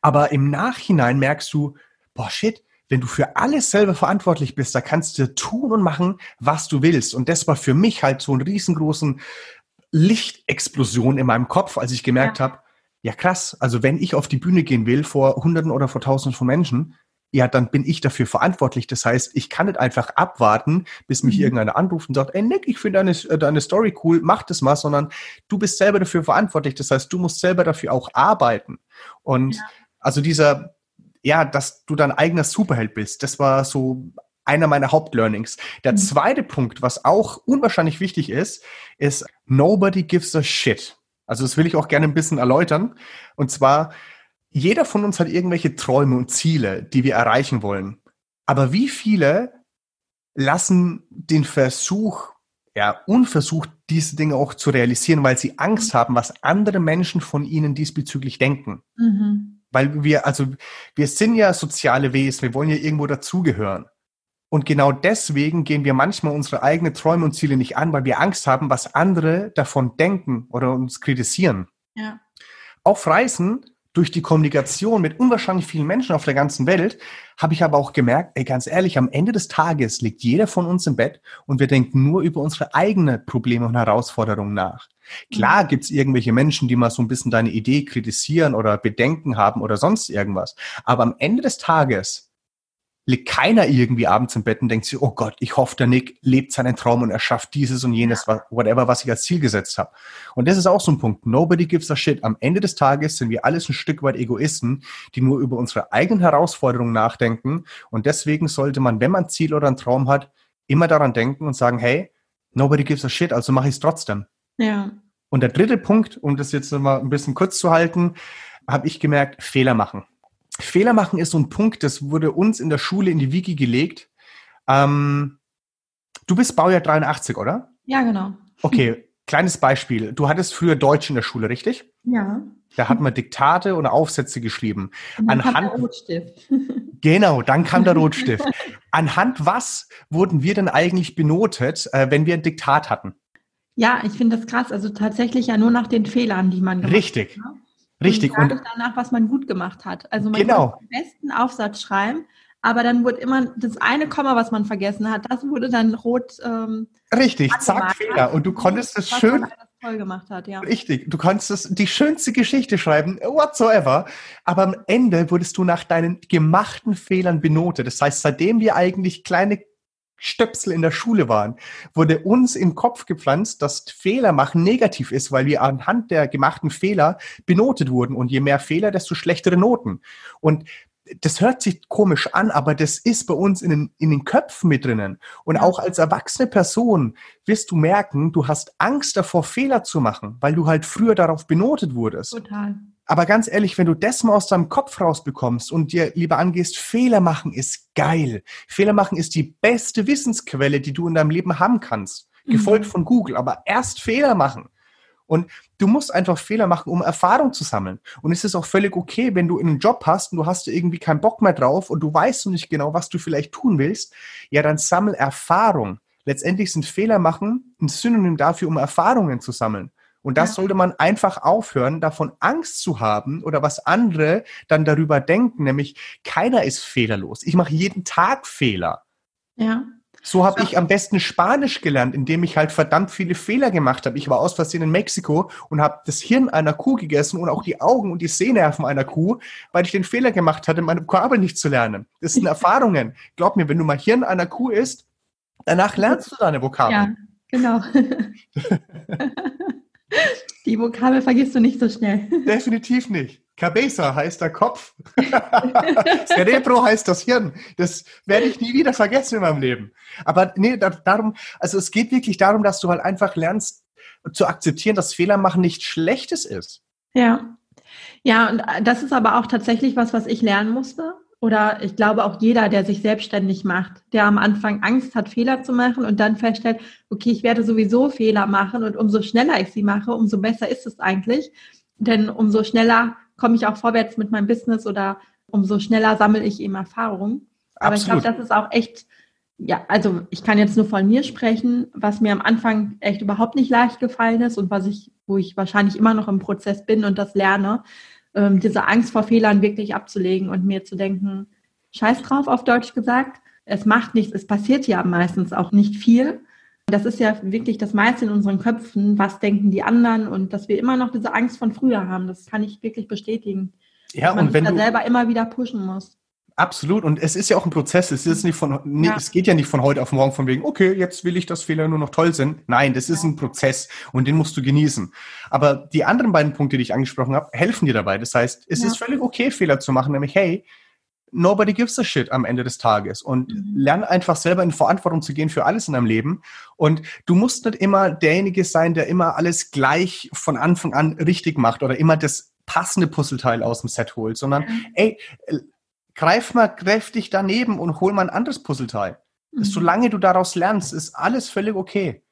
B: aber im Nachhinein merkst du, boah, shit, wenn du für alles selber verantwortlich bist, da kannst du tun und machen, was du willst. Und das war für mich halt so ein riesengroßen Lichtexplosion in meinem Kopf, als ich gemerkt ja. habe, ja krass, also wenn ich auf die Bühne gehen will vor Hunderten oder vor Tausenden von Menschen, ja, dann bin ich dafür verantwortlich. Das heißt, ich kann nicht einfach abwarten, bis mich mhm. irgendeiner anruft und sagt, ey Nick, ich finde deine, äh, deine Story cool, mach das mal, sondern du bist selber dafür verantwortlich. Das heißt, du musst selber dafür auch arbeiten. Und ja. also dieser, ja, dass du dein eigener Superheld bist. Das war so einer meiner Hauptlearnings. Der mhm. zweite Punkt, was auch unwahrscheinlich wichtig ist, ist nobody gives a shit. Also das will ich auch gerne ein bisschen erläutern. Und zwar, jeder von uns hat irgendwelche Träume und Ziele, die wir erreichen wollen. Aber wie viele lassen den Versuch, ja, unversucht, diese Dinge auch zu realisieren, weil sie Angst haben, was andere Menschen von ihnen diesbezüglich denken? Mhm. Weil wir, also, wir sind ja soziale Wesen, wir wollen ja irgendwo dazugehören. Und genau deswegen gehen wir manchmal unsere eigenen Träume und Ziele nicht an, weil wir Angst haben, was andere davon denken oder uns kritisieren. Ja. Auf Reisen durch die Kommunikation mit unwahrscheinlich vielen Menschen auf der ganzen Welt habe ich aber auch gemerkt, ey, ganz ehrlich, am Ende des Tages liegt jeder von uns im Bett und wir denken nur über unsere eigenen Probleme und Herausforderungen nach. Klar mhm. gibt's irgendwelche Menschen, die mal so ein bisschen deine Idee kritisieren oder Bedenken haben oder sonst irgendwas. Aber am Ende des Tages liegt keiner irgendwie abends im Bett und denkt sich, oh Gott, ich hoffe, der Nick lebt seinen Traum und er schafft dieses und jenes, whatever, was ich als Ziel gesetzt habe. Und das ist auch so ein Punkt. Nobody gives a shit. Am Ende des Tages sind wir alles ein Stück weit Egoisten, die nur über unsere eigenen Herausforderungen nachdenken. Und deswegen sollte man, wenn man ein Ziel oder einen Traum hat, immer daran denken und sagen, hey, nobody gives a shit, also mache ich es trotzdem. Ja. Und der dritte Punkt, um das jetzt mal ein bisschen kurz zu halten, habe ich gemerkt, Fehler machen. Fehler machen ist so ein Punkt, das wurde uns in der Schule in die Wiki gelegt. Ähm, du bist Baujahr 83, oder?
A: Ja, genau.
B: Okay, kleines Beispiel. Du hattest früher Deutsch in der Schule, richtig?
A: Ja.
B: Da hat man Diktate oder Aufsätze geschrieben.
A: Und dann Anhand, kam der Rotstift.
B: Genau, dann kam der Rotstift. Anhand was wurden wir denn eigentlich benotet, äh, wenn wir ein Diktat hatten?
A: Ja, ich finde das krass. Also tatsächlich ja nur nach den Fehlern, die man
B: gemacht Richtig. hat. Richtig. Richtig.
A: Und, und danach, was man gut gemacht hat. Also man
B: genau.
A: kann den besten Aufsatz schreiben, aber dann wurde immer das eine Komma, was man vergessen hat, das wurde dann rot. Ähm,
B: Richtig, zack, Fehler. Und du konntest es schön.
A: Toll gemacht hat, ja.
B: Richtig, du konntest es, die schönste Geschichte schreiben, whatsoever. Aber am Ende wurdest du nach deinen gemachten Fehlern benotet. Das heißt, seitdem wir eigentlich kleine Stöpsel in der Schule waren, wurde uns im Kopf gepflanzt, dass Fehler machen negativ ist, weil wir anhand der gemachten Fehler benotet wurden. Und je mehr Fehler, desto schlechtere Noten. Und das hört sich komisch an, aber das ist bei uns in den, in den Köpfen mit drinnen. Und auch als erwachsene Person wirst du merken, du hast Angst davor, Fehler zu machen, weil du halt früher darauf benotet wurdest. Total. Aber ganz ehrlich, wenn du das mal aus deinem Kopf rausbekommst und dir lieber angehst, Fehler machen ist geil. Fehler machen ist die beste Wissensquelle, die du in deinem Leben haben kannst. Gefolgt mhm. von Google. Aber erst Fehler machen. Und du musst einfach Fehler machen, um Erfahrung zu sammeln. Und es ist auch völlig okay, wenn du einen Job hast und du hast irgendwie keinen Bock mehr drauf und du weißt nicht genau, was du vielleicht tun willst. Ja, dann sammel Erfahrung. Letztendlich sind Fehler machen ein Synonym dafür, um Erfahrungen zu sammeln. Und das ja. sollte man einfach aufhören, davon Angst zu haben oder was andere dann darüber denken, nämlich keiner ist fehlerlos. Ich mache jeden Tag Fehler. Ja. So habe ich am besten Spanisch gelernt, indem ich halt verdammt viele Fehler gemacht habe. Ich war aus Versehen in Mexiko und habe das Hirn einer Kuh gegessen und auch die Augen und die Sehnerven einer Kuh, weil ich den Fehler gemacht hatte, meine Vokabel nicht zu lernen. Das sind Erfahrungen. Glaub mir, wenn du mal Hirn einer Kuh isst, danach lernst du deine Vokabel. Ja, genau.
A: Die Vokabel vergisst du nicht so schnell.
B: Definitiv nicht. Cabeza heißt der Kopf. Cerebro heißt das Hirn. Das werde ich nie wieder vergessen in meinem Leben. Aber nee, darum, also es geht wirklich darum, dass du halt einfach lernst zu akzeptieren, dass Fehler machen nichts Schlechtes ist.
A: Ja. Ja, und das ist aber auch tatsächlich was, was ich lernen musste. Oder ich glaube auch jeder, der sich selbstständig macht, der am Anfang Angst hat, Fehler zu machen und dann feststellt, okay, ich werde sowieso Fehler machen und umso schneller ich sie mache, umso besser ist es eigentlich. Denn umso schneller komme ich auch vorwärts mit meinem Business oder umso schneller sammle ich eben Erfahrung. Aber Absolut. ich glaube, das ist auch echt, ja, also ich kann jetzt nur von mir sprechen, was mir am Anfang echt überhaupt nicht leicht gefallen ist und was ich, wo ich wahrscheinlich immer noch im Prozess bin und das lerne, ähm, diese Angst vor Fehlern wirklich abzulegen und mir zu denken, scheiß drauf auf Deutsch gesagt, es macht nichts, es passiert ja meistens auch nicht viel. Das ist ja wirklich das meiste in unseren Köpfen, was denken die anderen und dass wir immer noch diese Angst von früher haben, das kann ich wirklich bestätigen. Ja, dass man und wenn da selber immer wieder pushen muss.
B: Absolut. Und es ist ja auch ein Prozess. Es ist nicht von, nee, ja. es geht ja nicht von heute auf morgen von wegen, okay, jetzt will ich, dass Fehler nur noch toll sind. Nein, das ist ein Prozess und den musst du genießen. Aber die anderen beiden Punkte, die ich angesprochen habe, helfen dir dabei. Das heißt, es ja. ist völlig okay, Fehler zu machen, nämlich, hey, nobody gives a shit am Ende des Tages und mhm. lern einfach selber in Verantwortung zu gehen für alles in deinem Leben. Und du musst nicht immer derjenige sein, der immer alles gleich von Anfang an richtig macht oder immer das passende Puzzleteil aus dem Set holt, sondern, mhm. ey, greif mal kräftig daneben und hol mal ein anderes Puzzleteil. Mhm. Solange du daraus lernst, ist alles völlig okay.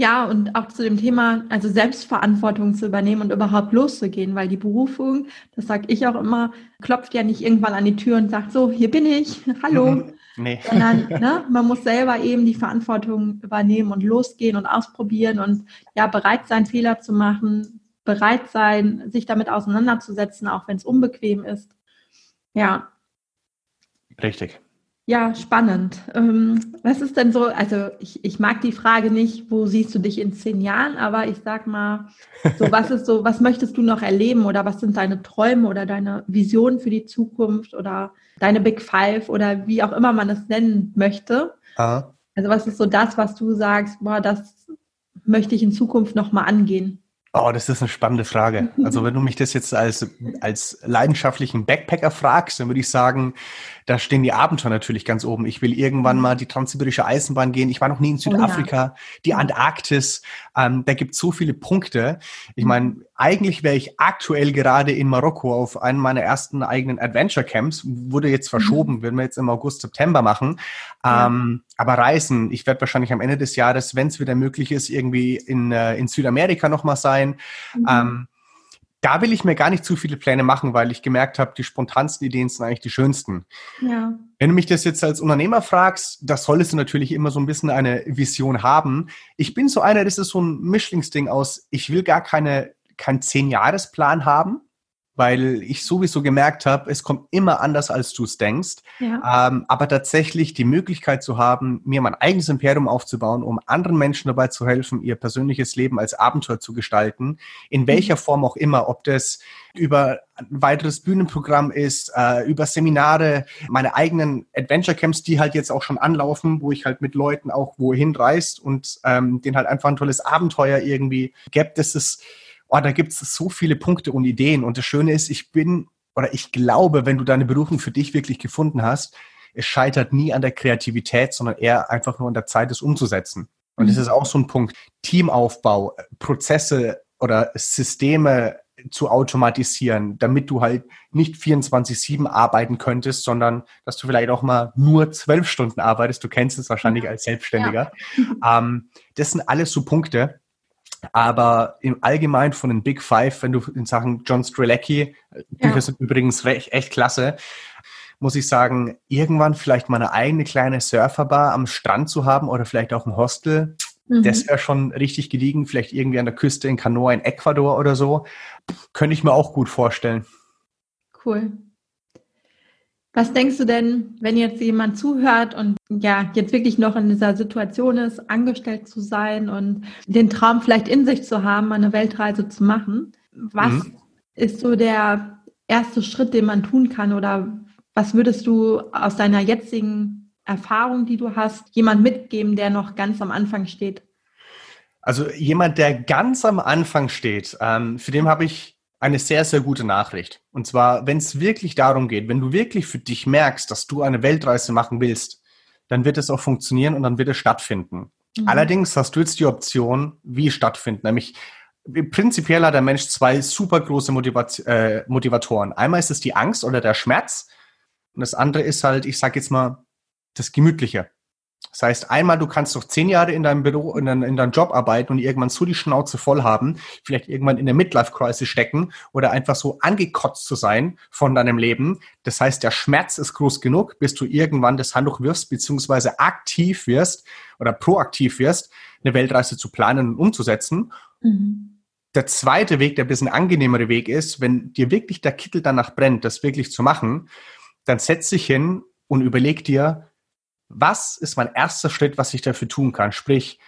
A: Ja, und auch zu dem Thema, also Selbstverantwortung zu übernehmen und überhaupt loszugehen, weil die Berufung, das sage ich auch immer, klopft ja nicht irgendwann an die Tür und sagt, so, hier bin ich, hallo. Mhm. Nee. Sondern ne, man muss selber eben die Verantwortung übernehmen und losgehen und ausprobieren und ja, bereit sein, Fehler zu machen, bereit sein, sich damit auseinanderzusetzen, auch wenn es unbequem ist. Ja.
B: Richtig.
A: Ja, spannend. Ähm, was ist denn so, also ich, ich mag die Frage nicht, wo siehst du dich in zehn Jahren, aber ich sag mal, so was ist so, was möchtest du noch erleben oder was sind deine Träume oder deine Visionen für die Zukunft oder deine Big Five oder wie auch immer man es nennen möchte? Aha. Also was ist so das, was du sagst, boah, das möchte ich in Zukunft nochmal angehen?
B: Oh, das ist eine spannende Frage. Also wenn du mich das jetzt als, als leidenschaftlichen Backpacker fragst, dann würde ich sagen, da stehen die Abenteuer natürlich ganz oben. Ich will irgendwann mhm. mal die transsibirische Eisenbahn gehen. Ich war noch nie in Südafrika, oh ja. die Antarktis. Ähm, da gibt es so viele Punkte. Ich mhm. meine, eigentlich wäre ich aktuell gerade in Marokko auf einem meiner ersten eigenen Adventure Camps. Wurde jetzt mhm. verschoben, mhm. werden wir jetzt im August, September machen. Ja. Ähm, aber Reisen, ich werde wahrscheinlich am Ende des Jahres, wenn es wieder möglich ist, irgendwie in, äh, in Südamerika nochmal sein. Mhm. Ähm, da will ich mir gar nicht zu viele Pläne machen, weil ich gemerkt habe, die spontansten Ideen sind eigentlich die schönsten. Ja. Wenn du mich das jetzt als Unternehmer fragst, da solltest du natürlich immer so ein bisschen eine Vision haben. Ich bin so einer, das ist so ein Mischlingsding aus, ich will gar keine, keinen Zehn-Jahres-Plan haben, weil ich sowieso gemerkt habe, es kommt immer anders, als du es denkst. Ja. Ähm, aber tatsächlich die Möglichkeit zu haben, mir mein eigenes Imperium aufzubauen, um anderen Menschen dabei zu helfen, ihr persönliches Leben als Abenteuer zu gestalten, in welcher mhm. Form auch immer, ob das über ein weiteres Bühnenprogramm ist, äh, über Seminare, meine eigenen Adventure Camps, die halt jetzt auch schon anlaufen, wo ich halt mit Leuten auch wohin reist und ähm, denen halt einfach ein tolles Abenteuer irgendwie gibt. Das ist oh, da gibt es so viele Punkte und Ideen. Und das Schöne ist, ich bin oder ich glaube, wenn du deine Berufung für dich wirklich gefunden hast, es scheitert nie an der Kreativität, sondern eher einfach nur an der Zeit, es umzusetzen. Und mhm. das ist auch so ein Punkt. Teamaufbau, Prozesse oder Systeme zu automatisieren, damit du halt nicht 24-7 arbeiten könntest, sondern dass du vielleicht auch mal nur zwölf Stunden arbeitest. Du kennst es wahrscheinlich als Selbstständiger. Ja. Ähm, das sind alles so Punkte, aber im Allgemeinen von den Big Five, wenn du in Sachen John Strelecki, äh, Bücher ja. sind übrigens recht, echt klasse, muss ich sagen, irgendwann vielleicht mal eine eigene kleine Surferbar am Strand zu haben oder vielleicht auch ein Hostel, mhm. das wäre schon richtig gediegen. Vielleicht irgendwie an der Küste in Kanoa in Ecuador oder so. Könnte ich mir auch gut vorstellen.
A: Cool. Was denkst du denn, wenn jetzt jemand zuhört und ja, jetzt wirklich noch in dieser Situation ist, angestellt zu sein und den Traum vielleicht in sich zu haben, eine Weltreise zu machen? Was mhm. ist so der erste Schritt, den man tun kann oder was würdest du aus deiner jetzigen Erfahrung, die du hast, jemand mitgeben, der noch ganz am Anfang steht?
B: Also jemand, der ganz am Anfang steht, ähm, für den habe ich eine sehr, sehr gute Nachricht. Und zwar, wenn es wirklich darum geht, wenn du wirklich für dich merkst, dass du eine Weltreise machen willst, dann wird es auch funktionieren und dann wird es stattfinden. Mhm. Allerdings hast du jetzt die Option, wie stattfinden. Nämlich prinzipiell hat der Mensch zwei super große Motivat äh, Motivatoren. Einmal ist es die Angst oder der Schmerz und das andere ist halt, ich sag jetzt mal, das Gemütliche. Das heißt, einmal, du kannst doch zehn Jahre in deinem Büro, in, dein, in deinem Job arbeiten und irgendwann so die Schnauze voll haben, vielleicht irgendwann in der Midlife-Crisis stecken oder einfach so angekotzt zu sein von deinem Leben. Das heißt, der Schmerz ist groß genug, bis du irgendwann das Handtuch wirfst, beziehungsweise aktiv wirst oder proaktiv wirst, eine Weltreise zu planen und umzusetzen. Mhm. Der zweite Weg, der ein bisschen angenehmere Weg ist, wenn dir wirklich der Kittel danach brennt, das wirklich zu machen, dann setz dich hin und überleg dir, was ist mein erster Schritt, was ich dafür tun kann? Sprich,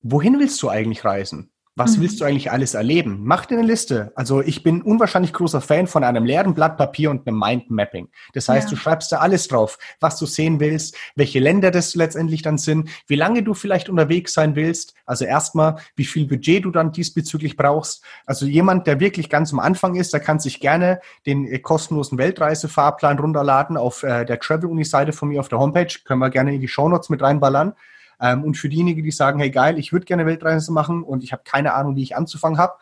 B: wohin willst du eigentlich reisen? Was mhm. willst du eigentlich alles erleben? Mach dir eine Liste. Also ich bin unwahrscheinlich großer Fan von einem leeren Blatt Papier und einem Mindmapping. Das heißt, ja. du schreibst da alles drauf, was du sehen willst, welche Länder das letztendlich dann sind, wie lange du vielleicht unterwegs sein willst. Also erstmal, wie viel Budget du dann diesbezüglich brauchst. Also jemand, der wirklich ganz am Anfang ist, der kann sich gerne den äh, kostenlosen Weltreisefahrplan runterladen auf äh, der Travel Uni Seite von mir auf der Homepage. Können wir gerne in die Show Notes mit reinballern. Ähm, und für diejenigen, die sagen, hey geil, ich würde gerne Weltreise machen und ich habe keine Ahnung, wie ich anzufangen habe,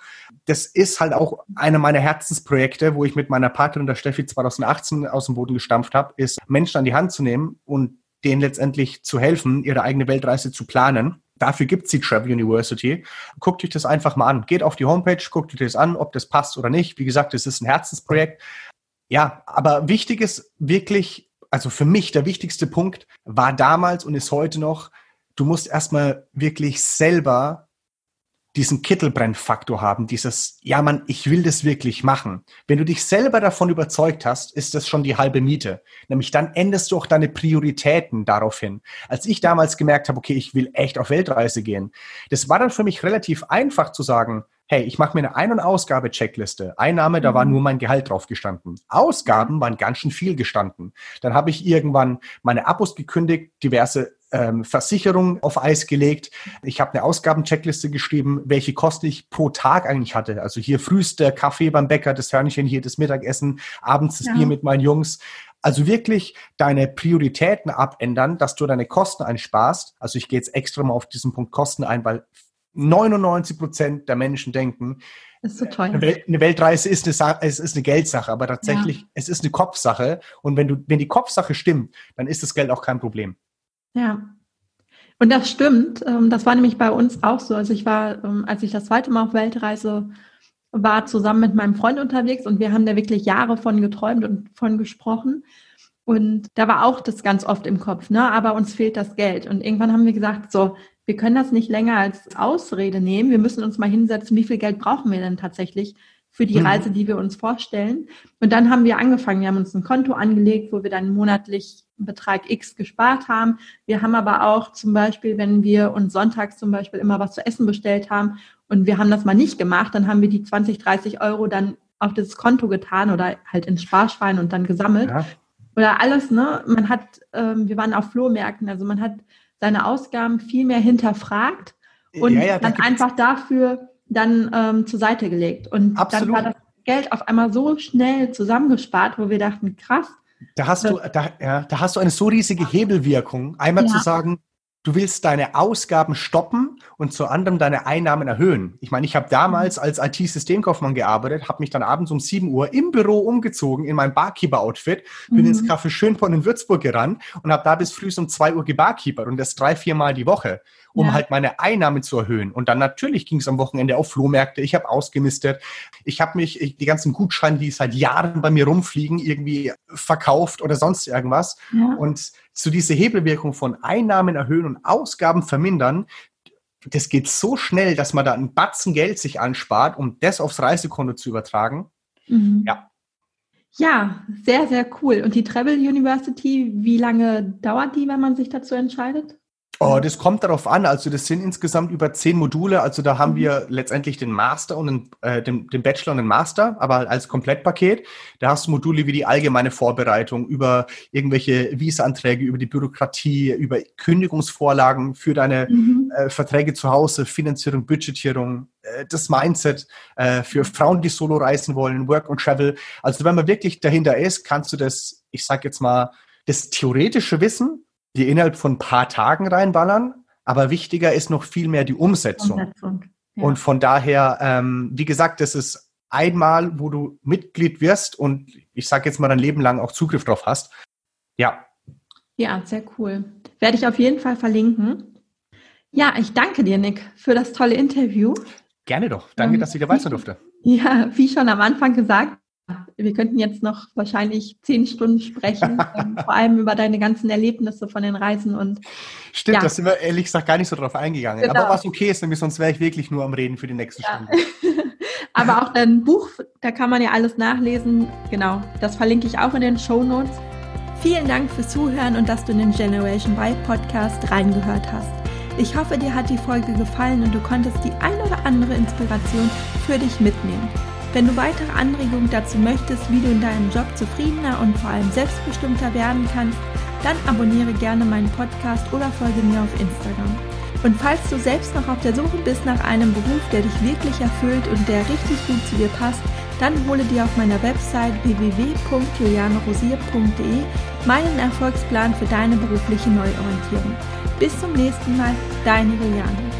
B: das ist halt auch eine meiner Herzensprojekte, wo ich mit meiner Partnerin, der Steffi, 2018 aus dem Boden gestampft habe, ist Menschen an die Hand zu nehmen und denen letztendlich zu helfen, ihre eigene Weltreise zu planen. Dafür gibt es die Travel University. Guckt euch das einfach mal an. Geht auf die Homepage, guckt euch das an, ob das passt oder nicht. Wie gesagt, es ist ein Herzensprojekt. Ja, aber wichtig ist wirklich, also für mich der wichtigste Punkt war damals und ist heute noch, du musst erstmal wirklich selber diesen Kittelbrennfaktor haben, dieses, ja man, ich will das wirklich machen. Wenn du dich selber davon überzeugt hast, ist das schon die halbe Miete. Nämlich dann änderst du auch deine Prioritäten daraufhin. Als ich damals gemerkt habe, okay, ich will echt auf Weltreise gehen, das war dann für mich relativ einfach zu sagen, hey, ich mache mir eine Ein- und Ausgabe-Checkliste. Einnahme, da war mhm. nur mein Gehalt drauf gestanden. Ausgaben waren ganz schön viel gestanden. Dann habe ich irgendwann meine Abos gekündigt, diverse ähm, Versicherung auf Eis gelegt. Ich habe eine Ausgabencheckliste geschrieben, welche Kosten ich pro Tag eigentlich hatte. Also hier frühester Kaffee beim Bäcker, das Hörnchen hier, das Mittagessen, abends das ja. Bier mit meinen Jungs. Also wirklich deine Prioritäten abändern, dass du deine Kosten einsparst. Also ich gehe jetzt extra mal auf diesen Punkt Kosten ein, weil 99 Prozent der Menschen denken,
A: ist so teuer.
B: Eine, Welt, eine Weltreise ist eine, es ist eine Geldsache, aber tatsächlich, ja. es ist eine Kopfsache. Und wenn du, wenn die Kopfsache stimmt, dann ist das Geld auch kein Problem.
A: Ja. Und das stimmt. Ähm, das war nämlich bei uns auch so. Also ich war, ähm, als ich das zweite Mal auf Weltreise war, zusammen mit meinem Freund unterwegs und wir haben da wirklich Jahre von geträumt und von gesprochen. Und da war auch das ganz oft im Kopf, ne? Aber uns fehlt das Geld. Und irgendwann haben wir gesagt, so, wir können das nicht länger als Ausrede nehmen. Wir müssen uns mal hinsetzen, wie viel Geld brauchen wir denn tatsächlich, für die mhm. Reise, die wir uns vorstellen. Und dann haben wir angefangen, wir haben uns ein Konto angelegt, wo wir dann monatlich Betrag X gespart haben. Wir haben aber auch zum Beispiel, wenn wir uns sonntags zum Beispiel immer was zu essen bestellt haben und wir haben das mal nicht gemacht, dann haben wir die 20, 30 Euro dann auf das Konto getan oder halt ins Sparschwein und dann gesammelt. Ja. Oder alles, ne? Man hat, ähm, wir waren auf Flohmärkten, also man hat seine Ausgaben viel mehr hinterfragt und ja, ja, dann einfach dafür dann ähm, zur Seite gelegt. Und Absolut. dann war das Geld auf einmal so schnell zusammengespart, wo wir dachten, krass.
B: Da hast du, da, ja, da hast du eine so riesige Hebelwirkung. Einmal zu sagen, du willst deine Ausgaben stoppen und zu anderem deine Einnahmen erhöhen. Ich meine, ich habe damals als IT-Systemkaufmann gearbeitet, habe mich dann abends um 7 Uhr im Büro umgezogen in mein Barkeeper-Outfit, bin mhm. ins Café Schönborn in Würzburg gerannt und habe da bis früh um 2 Uhr gebarkeepert und das drei, vier Mal die Woche um ja. halt meine Einnahmen zu erhöhen. Und dann natürlich ging es am Wochenende auf Flohmärkte. Ich habe ausgemistet. Ich habe mich ich, die ganzen Gutscheine, die seit Jahren bei mir rumfliegen, irgendwie verkauft oder sonst irgendwas. Ja. Und zu dieser Hebelwirkung von Einnahmen erhöhen und Ausgaben vermindern, das geht so schnell, dass man da einen Batzen Geld sich anspart, um das aufs Reisekonto zu übertragen.
A: Mhm. Ja. Ja, sehr, sehr cool. Und die Travel University, wie lange dauert die, wenn man sich dazu entscheidet?
B: Oh, das kommt darauf an. Also das sind insgesamt über zehn Module. Also da haben mhm. wir letztendlich den Master und den, äh, den, den, Bachelor und den Master, aber als Komplettpaket. Da hast du Module wie die allgemeine Vorbereitung über irgendwelche Visa-Anträge, über die Bürokratie, über Kündigungsvorlagen für deine mhm. äh, Verträge zu Hause, Finanzierung, Budgetierung, äh, das Mindset äh, für Frauen, die solo reisen wollen, Work und Travel. Also wenn man wirklich dahinter ist, kannst du das, ich sag jetzt mal, das theoretische Wissen die innerhalb von ein paar Tagen reinballern, aber wichtiger ist noch viel mehr die Umsetzung. Umsetzung ja. Und von daher, ähm, wie gesagt, das ist einmal, wo du Mitglied wirst und ich sage jetzt mal dein Leben lang auch Zugriff drauf hast. Ja.
A: Ja, sehr cool. Werde ich auf jeden Fall verlinken. Ja, ich danke dir, Nick, für das tolle Interview.
B: Gerne doch. Danke, ähm, dass ich dabei sein durfte.
A: Ja, wie schon am Anfang gesagt, wir könnten jetzt noch wahrscheinlich zehn Stunden sprechen, ähm, vor allem über deine ganzen Erlebnisse von den Reisen und
B: Stimmt, ja. da sind wir ehrlich gesagt gar nicht so drauf eingegangen. Genau. Aber was okay ist, nämlich sonst wäre ich wirklich nur am Reden für die nächste ja. Stunde.
A: Aber auch dein Buch, da kann man ja alles nachlesen. Genau, das verlinke ich auch in den Show Notes. Vielen Dank fürs Zuhören und dass du in den Generation Y Podcast reingehört hast. Ich hoffe, dir hat die Folge gefallen und du konntest die ein oder andere Inspiration für dich mitnehmen. Wenn du weitere Anregungen dazu möchtest, wie du in deinem Job zufriedener und vor allem selbstbestimmter werden kannst, dann abonniere gerne meinen Podcast oder folge mir auf Instagram. Und falls du selbst noch auf der Suche bist nach einem Beruf, der dich wirklich erfüllt und der richtig gut zu dir passt, dann hole dir auf meiner Website www.julianerosier.de meinen Erfolgsplan für deine berufliche Neuorientierung. Bis zum nächsten Mal, deine Juliane.